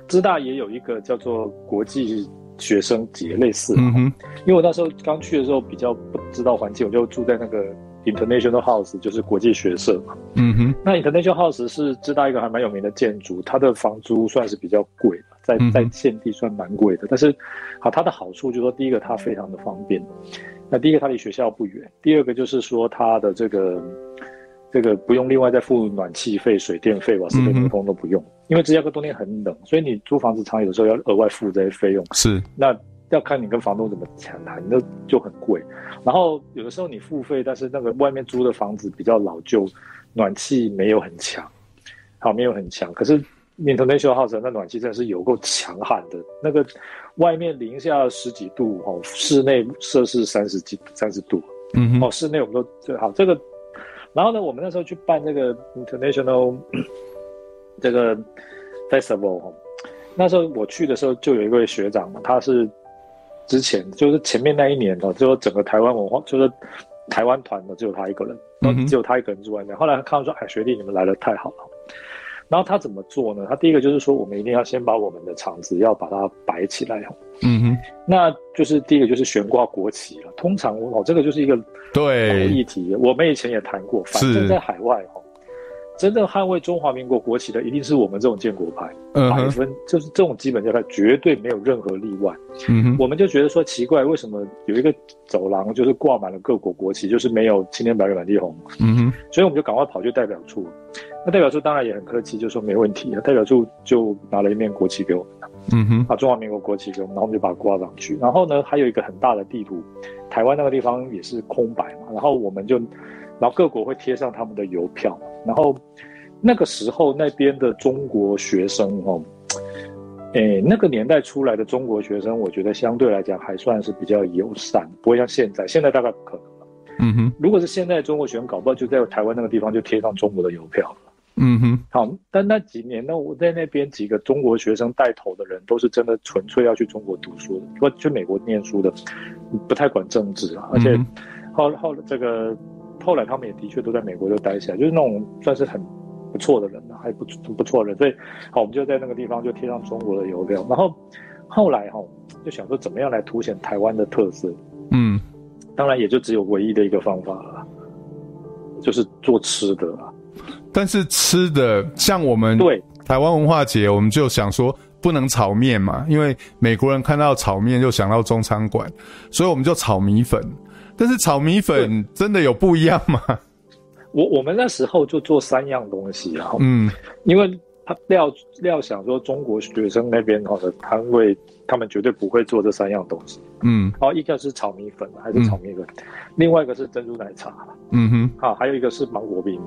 师大也有一个叫做国际学生节，类似。嗯哼。因为我那时候刚去的时候比较不知道环境，我就住在那个 International House，就是国际学社嘛。嗯哼。那 International House 是知大一个还蛮有名的建筑，它的房租算是比较贵，在在现地算蛮贵的。但是，好，它的好处就是说，第一个它非常的方便。那第一个它离学校不远，第二个就是说它的这个。这个不用另外再付暖气费、水电费、瓦斯费、通通都不用，嗯、因为芝加哥冬天很冷，所以你租房子常有时候要额外付这些费用。是，那要看你跟房东怎么谈，那就很贵。然后有的时候你付费，但是那个外面租的房子比较老旧，暖气没有很强，好，没有很强。可是 International House 那暖气真的是有够强悍的，那个外面零下十几度哦，室内摄氏三十几、三十度，嗯，哦，室内我们都最好这个。然后呢，我们那时候去办这个 international [coughs] 这个 festival，那时候我去的时候就有一位学长嘛，他是之前就是前面那一年哦，就整个台湾文化就是台湾团的只有他一个人，嗯，只有他一个人住外面。后来他看到说，哎，学弟你们来的太好了。然后他怎么做呢？他第一个就是说，我们一定要先把我们的场子要把它摆起来。嗯哼，那就是第一个就是悬挂国旗了。通常哦，这个就是一个对议题，我们以前也谈过。反正在海外哈，真正捍卫中华民国国旗的，一定是我们这种建国派。嗯，百分就是这种基本教派，绝对没有任何例外。嗯哼，我们就觉得说奇怪，为什么有一个走廊就是挂满了各国国旗，就是没有青天白日满地红？嗯哼，所以我们就赶快跑去代表处。那代表处当然也很客气，就说没问题。代表处就拿了一面国旗给我们，嗯哼，把中华民国国旗给我们，然后我们就把它挂上去。然后呢，还有一个很大的地图，台湾那个地方也是空白嘛。然后我们就，然后各国会贴上他们的邮票。然后那个时候那边的中国学生哦，诶，那个年代出来的中国学生，我觉得相对来讲还算是比较友善，不会像现在，现在大概不可能了。嗯哼，如果是现在中国学生，搞不好就在台湾那个地方就贴上中国的邮票。嗯哼，好，但那几年呢，我在那边几个中国学生带头的人，都是真的纯粹要去中国读书的，或去美国念书的，不太管政治啊。而且后后这个后来他们也的确都在美国就待起来，就是那种算是很不错的人了，还不不错的人。所以好，我们就在那个地方就贴上中国的邮票。然后后来哈，就想说怎么样来凸显台湾的特色。嗯，当然也就只有唯一的一个方法了，就是做吃的了。但是吃的，像我们对台湾文化节，我们就想说不能炒面嘛，因为美国人看到炒面就想到中餐馆，所以我们就炒米粉。但是炒米粉真的有不一样吗？我我们那时候就做三样东西啊，嗯，因为他料料想说中国学生那边好的摊位，他们绝对不会做这三样东西，嗯，然后一个是炒米粉还是炒米粉，嗯、另外一个是珍珠奶茶，嗯哼，好，还有一个是芒果冰，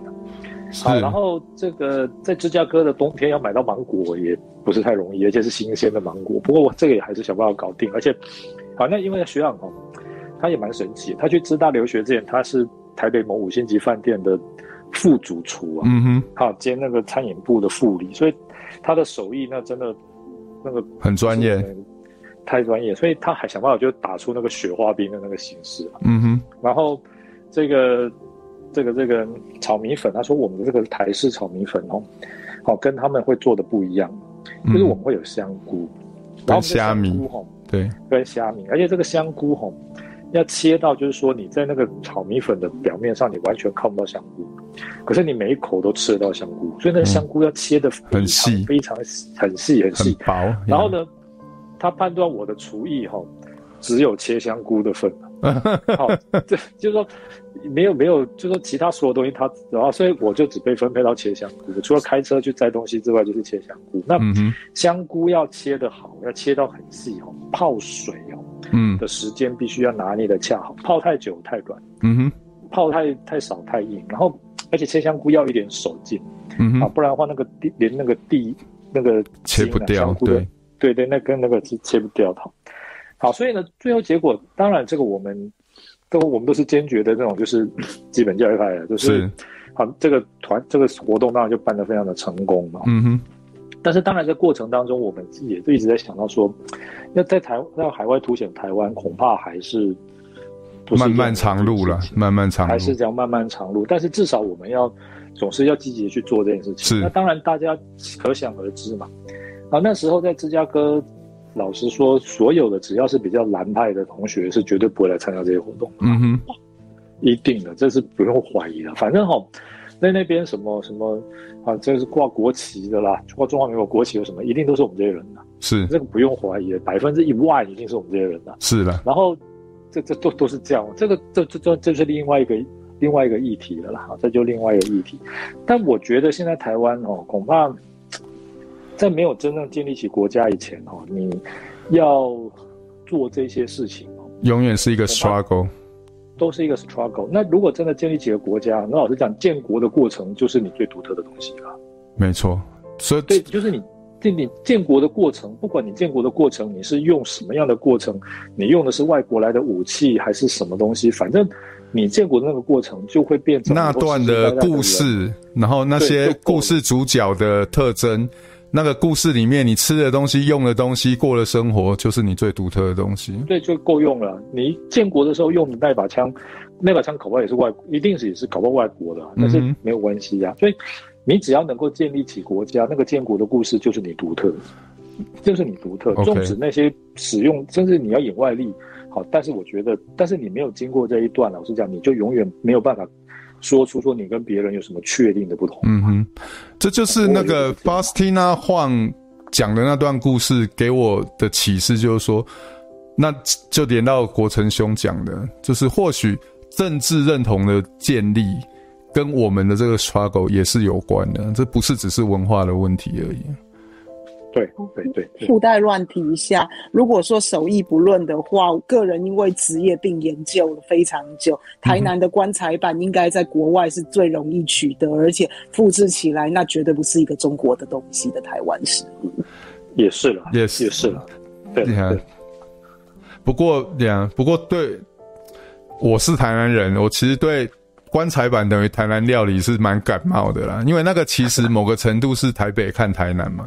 好，然后这个在芝加哥的冬天要买到芒果也不是太容易，而且是新鲜的芒果，不过我这个也还是想办法搞定，而且，好，那因为学长哦，他也蛮神奇，他去芝大留学之前他是。台北某五星级饭店的副主厨啊，嗯哼，好兼那个餐饮部的副理，所以他的手艺那真的那个很专业，太专业，所以他还想办法就打出那个雪花冰的那个形式，嗯哼，然后这个这个这个炒米粉，他说我们的这个台式炒米粉哦，好跟他们会做的不一样，就是我们会有香菇，嗯、然后虾米。吼，对，跟虾米，而且这个香菇吼。要切到，就是说你在那个炒米粉的表面上，你完全看不到香菇，可是你每一口都吃得到香菇，所以那个香菇要切得很细，非常很细很细，薄。然后呢，他判断我的厨艺哈，只有切香菇的份。[laughs] 好，这就是说没有没有，就是说其他所有东西他，然后所以我就只被分配到切香菇，除了开车去摘东西之外，就是切香菇。那香菇要切得好，要切到很细哦，泡水哦。嗯，的时间必须要拿捏的恰好，泡太久太软，嗯哼，泡太太少太硬，然后而且切香菇要一点手劲，嗯哼，啊，不然的话那个地连那个地那个、啊、切不掉，对对对，那跟那个是切不掉的。好，所以呢，最后结果当然这个我们都我们都是坚决的那种，就是基本教育派的，就是，是好这个团这个活动当然就办得非常的成功嘛，嗯哼。但是当然，在过程当中，我们也都一直在想到说，要在台在海外凸显台湾，恐怕还是漫漫长路了，漫漫长路还是这样漫漫长路。但是至少我们要总是要积极的去做这件事情。是。那当然，大家可想而知嘛。啊，那时候在芝加哥，老实说，所有的只要是比较蓝派的同学，是绝对不会来参加这些活动。嗯哼，一定的，这是不用怀疑的。反正哈。在那边什么什么啊，这是挂国旗的啦，挂中华民国国旗有什么，一定都是我们这些人的，是这个不用怀疑的，百分之一万一定是我们这些人的，是的。然后这这都都是这样，这个这这这这是另外一个另外一个议题了啦，这就另外一个议题。但我觉得现在台湾哦，恐怕在没有真正建立起国家以前哦，你要做这些事情哦，永远是一个 struggle。都是一个 struggle。那如果真的建立起个国家，那老实讲，建国的过程就是你最独特的东西了。没错，所以对，就是你建你建国的过程，不管你建国的过程，你是用什么样的过程，你用的是外国来的武器还是什么东西，反正你建国的那个过程就会变成那段的故事，然后那些故事主角的特征。那个故事里面，你吃的东西、用的东西、过的生活，就是你最独特的东西。对，就够用了。你建国的时候用的那把枪，那把枪搞不好也是外，一定是也是搞不好外国的，但是没有关系呀、啊。所以你只要能够建立起国家，那个建国的故事就是你独特的，就是你独特。纵使那些使用，甚至你要引外力，好，但是我觉得，但是你没有经过这一段，老实讲，你就永远没有办法。说出说你跟别人有什么确定的不同？嗯哼，这就是那个 Huang 讲的那段故事给我的启示，就是说，那就连到国成兄讲的，就是或许政治认同的建立跟我们的这个 struggle 也是有关的，这不是只是文化的问题而已。对对对，对，附带乱提一下，如果说手艺不论的话，我个人因为职业病研究了非常久，台南的棺材板应该在国外是最容易取得，而且复制起来那绝对不是一个中国的东西的台湾食物。也是了，也是也是了，对。对不过，呀，不过对，我是台南人，我其实对棺材板等于台南料理是蛮感冒的啦，因为那个其实某个程度是台北看台南嘛。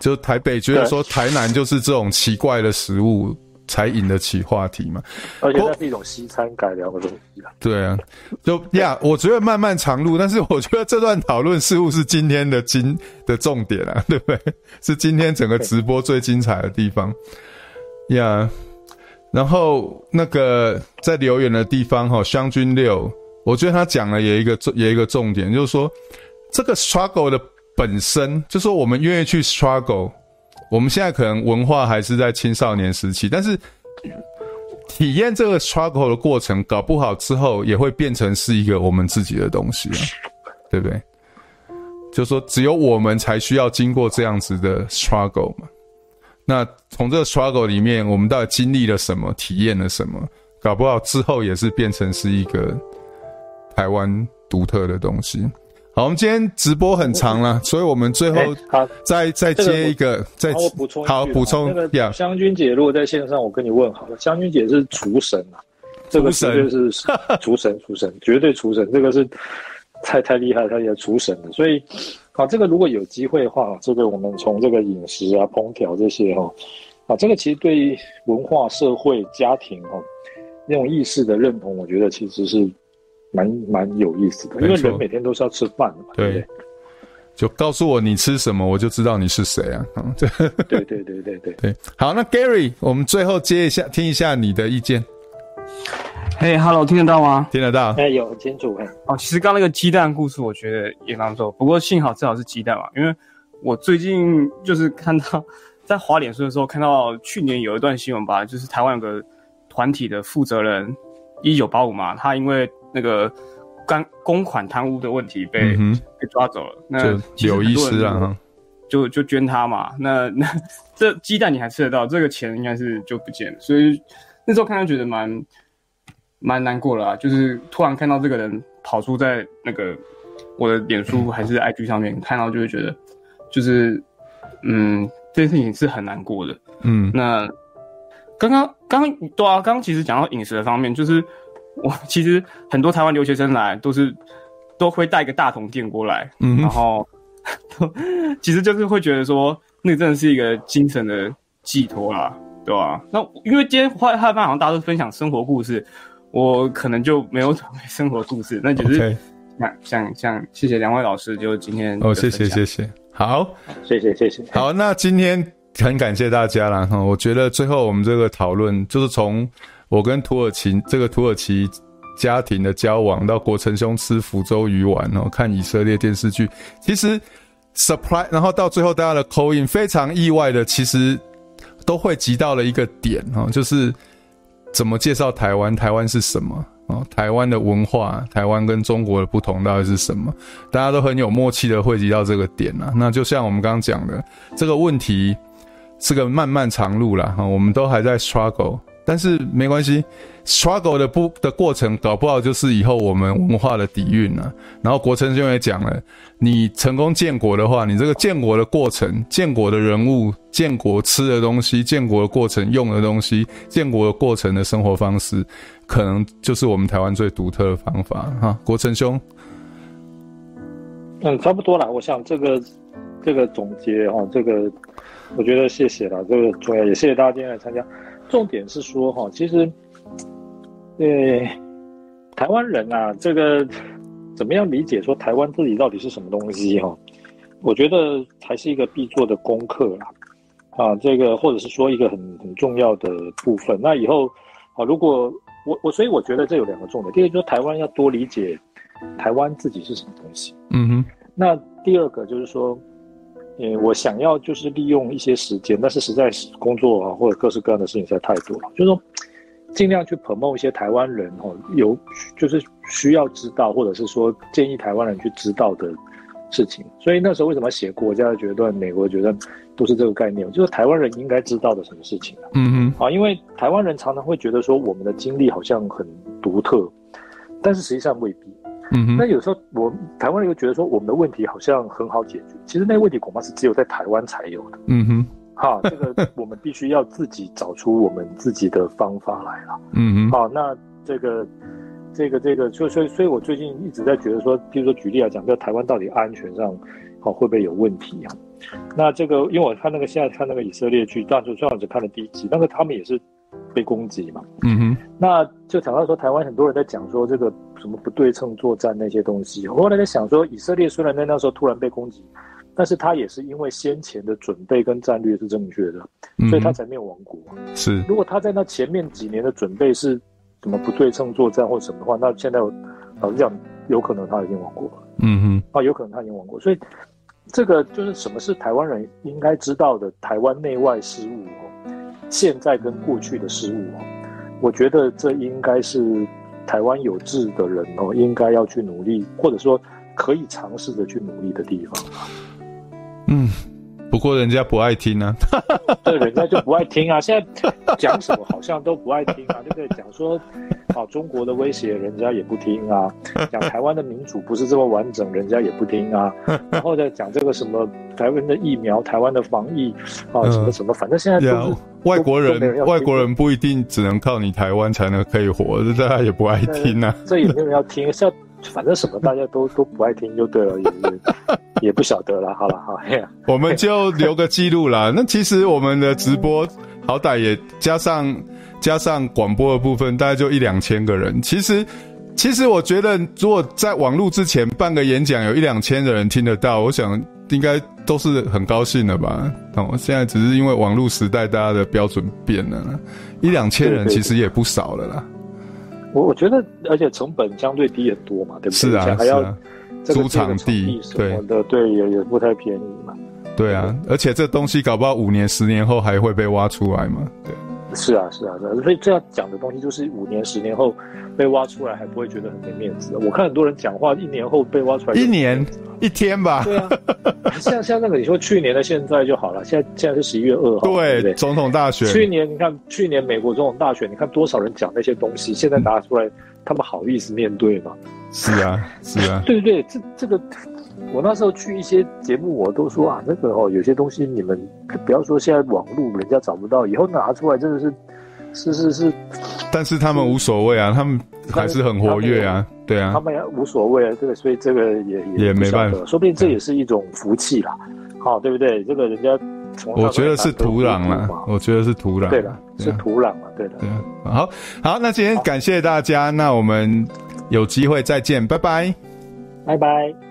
就台北觉得说台南就是这种奇怪的食物才引得起话题嘛，而且那是一种西餐改良的东西啊。对啊，就呀，我觉得漫漫长路，但是我觉得这段讨论似乎是今天的精的重点啊，[laughs] 对不对？是今天整个直播最精彩的地方呀。然后那个在留言的地方哈，湘军六，我觉得他讲了也一个也一个重点，就是说这个 struggle 的本身，就说我们愿意去 struggle。我们现在可能文化还是在青少年时期，但是体验这个 struggle 的过程，搞不好之后也会变成是一个我们自己的东西啊，对不对？就说，只有我们才需要经过这样子的 struggle 嘛。那从这个 struggle 里面，我们到底经历了什么，体验了什么？搞不好之后也是变成是一个台湾独特的东西。好，我们今天直播很长了，所以我们最后再、欸、再接一个，再补充好补充。那个湘君姐如果在线上，我跟你问好了。湘君姐是厨神啊，这个绝对是厨神，厨神绝对厨神，这个是。太太厉害，他也厨神了。所以，啊，这个如果有机会的话，这个我们从这个饮食啊、烹调这些哈，啊，这个其实对文化、社会、家庭哈那种意识的认同，我觉得其实是蛮蛮有意思的。因为人每天都是要吃饭的嘛，对，对，就告诉我你吃什么，我就知道你是谁啊。嗯，[laughs] 对对对对对对对。好，那 Gary，我们最后接一下，听一下你的意见。嘿、hey，Hello，听得到吗？听得到，哎，有很清楚。哎，哦，其实刚那个鸡蛋故事，我觉得也蛮不错。不过幸好至少是鸡蛋嘛，因为我最近就是看到在滑脸书的时候，看到去年有一段新闻吧，就是台湾有个团体的负责人一九八五嘛，他因为那个干公款贪污的问题被、嗯、被抓走了。那有意思啊，就就捐他嘛。那那这鸡蛋你还吃得到，这个钱应该是就不见了。所以那时候看到觉得蛮。蛮难过了啊，就是突然看到这个人跑出在那个我的脸书还是 IG 上面，嗯、看到就会觉得，就是嗯，这件事情是很难过的。嗯，那刚刚刚对啊，刚刚其实讲到饮食的方面，就是我其实很多台湾留学生来都是都会带一个大铜电锅来，嗯，然后其实就是会觉得说，那个真的是一个精神的寄托啦，对吧、啊？那因为今天坏坏饭好像大家都分享生活故事。我可能就没有 [laughs] 准备生活故事，那就是想想想，谢谢两位老师，就今天哦，谢谢谢谢，好，谢谢谢谢，好，那今天很感谢大家了哈，我觉得最后我们这个讨论就是从我跟土耳其这个土耳其家庭的交往，到国成兄吃福州鱼丸哦，看以色列电视剧，其实 surprise，然后到最后大家的口音非常意外的，其实都会集到了一个点哈，就是。怎么介绍台湾？台湾是什么？哦，台湾的文化，台湾跟中国的不同到底是什么？大家都很有默契的汇集到这个点啊。那就像我们刚刚讲的，这个问题是个漫漫长路啦。哈，我们都还在 struggle。但是没关系，struggle 的不的过程，搞不好就是以后我们文化的底蕴了。然后国成兄也讲了，你成功建国的话，你这个建国的过程、建国的人物、建国吃的东西、建国的过程用的东西、建国的过程的生活方式，可能就是我们台湾最独特的方法哈。国成兄，嗯，差不多了。我想这个这个总结哈，这个我觉得谢谢了，这个重要，也谢谢大家今天来参加。重点是说哈，其实，呃，台湾人啊，这个怎么样理解说台湾自己到底是什么东西哈？我觉得还是一个必做的功课啦，啊，这个或者是说一个很很重要的部分。那以后啊，如果我我所以我觉得这有两个重点，第一个就是台湾要多理解台湾自己是什么东西，嗯哼。那第二个就是说。嗯，我想要就是利用一些时间，但是实在是工作啊或者各式各样的事情实在太多了，就是说尽量去 promote 一些台湾人哦，有就是需要知道或者是说建议台湾人去知道的事情。所以那时候为什么写国家的决断，美国的决断都是这个概念，就是台湾人应该知道的什么事情啊？嗯嗯。啊，因为台湾人常常会觉得说我们的经历好像很独特，但是实际上未必。嗯，那有时候我台湾人又觉得说我们的问题好像很好解决，其实那个问题恐怕是只有在台湾才有的。嗯哼，哈，这个我们必须要自己找出我们自己的方法来了。嗯哼，好，那这个这个这个，所以所以所以我最近一直在觉得说，比如说举例来讲，在台湾到底安全上，好会不会有问题啊？那这个因为我看那个现在看那个以色列剧，当时虽然只看了第一集，那个他们也是。被攻击嘛，嗯哼，那就讲到说台湾很多人在讲说这个什么不对称作战那些东西。我后来在想说，以色列虽然在那时候突然被攻击，但是他也是因为先前的准备跟战略是正确的，所以他才没有亡国。是，如果他在那前面几年的准备是什么不对称作战或什么的话，那现在老实讲，有可能他已经亡国了。嗯哼，啊，有可能他已经亡国。所以这个就是什么是台湾人应该知道的台湾内外事务哦，现在跟过去的失误，我觉得这应该是台湾有志的人哦，应该要去努力，或者说可以尝试着去努力的地方。嗯，不过人家不爱听啊，[laughs] 对，人家就不爱听啊。现在讲什么好像都不爱听啊，对不对？讲说啊中国的威胁，人家也不听啊。讲台湾的民主不是这么完整，人家也不听啊。然后再讲这个什么台湾的疫苗、台湾的防疫啊，什么什么，反正现在都是外国人，外国人不一定只能靠你台湾才能可以活，这大家也不爱听啊。这也没有人要听，像反正什么大家都都不爱听就对了，也也。不晓得了，好了，好，我们就留个记录啦。那其实我们的直播好歹也加上加上广播的部分，大概就一两千个人。其实，其实我觉得，如果在网络之前办个演讲，有一两千的人听得到，我想应该都是很高兴的吧。哦，现在只是因为网络时代，大家的标准变了，一两千人其实也不少了啦。我我觉得，而且成本相对低很多嘛，对不对？是啊，还要。租场地，什么的，对，也也不太便宜嘛。对啊，而且这东西搞不好五年、十年后还会被挖出来嘛。对，是啊，是啊，是啊。所以这样讲的东西，就是五年、十年后被挖出来，还不会觉得很没面子。我看很多人讲话，一年后被挖出来，一年一天吧。对啊，[laughs] 像像那个你说去年的现在就好了，现在现在是十一月二号，对，总统大选。去年你看，去年美国总统大选，你看多少人讲那些东西，现在拿出来，嗯、他们好意思面对吗？是啊，是啊，对对对，这这个。我那时候去一些节目，我都说啊，那个哦，有些东西你们不要说现在网络人家找不到，以后拿出来真的是是是是。[laughs] 但是他们无所谓啊，他们还是很活跃啊，对啊，他们也无所谓啊，这个所以这个也也也没办法，说不定这也是一种福气啦，好、嗯哦，对不对？这个人家从我觉得是土壤啦，我觉得是土壤，对了，是土壤嘛，对的。对，好好，那今天感谢大家，那我们有机会再见，拜拜，拜拜。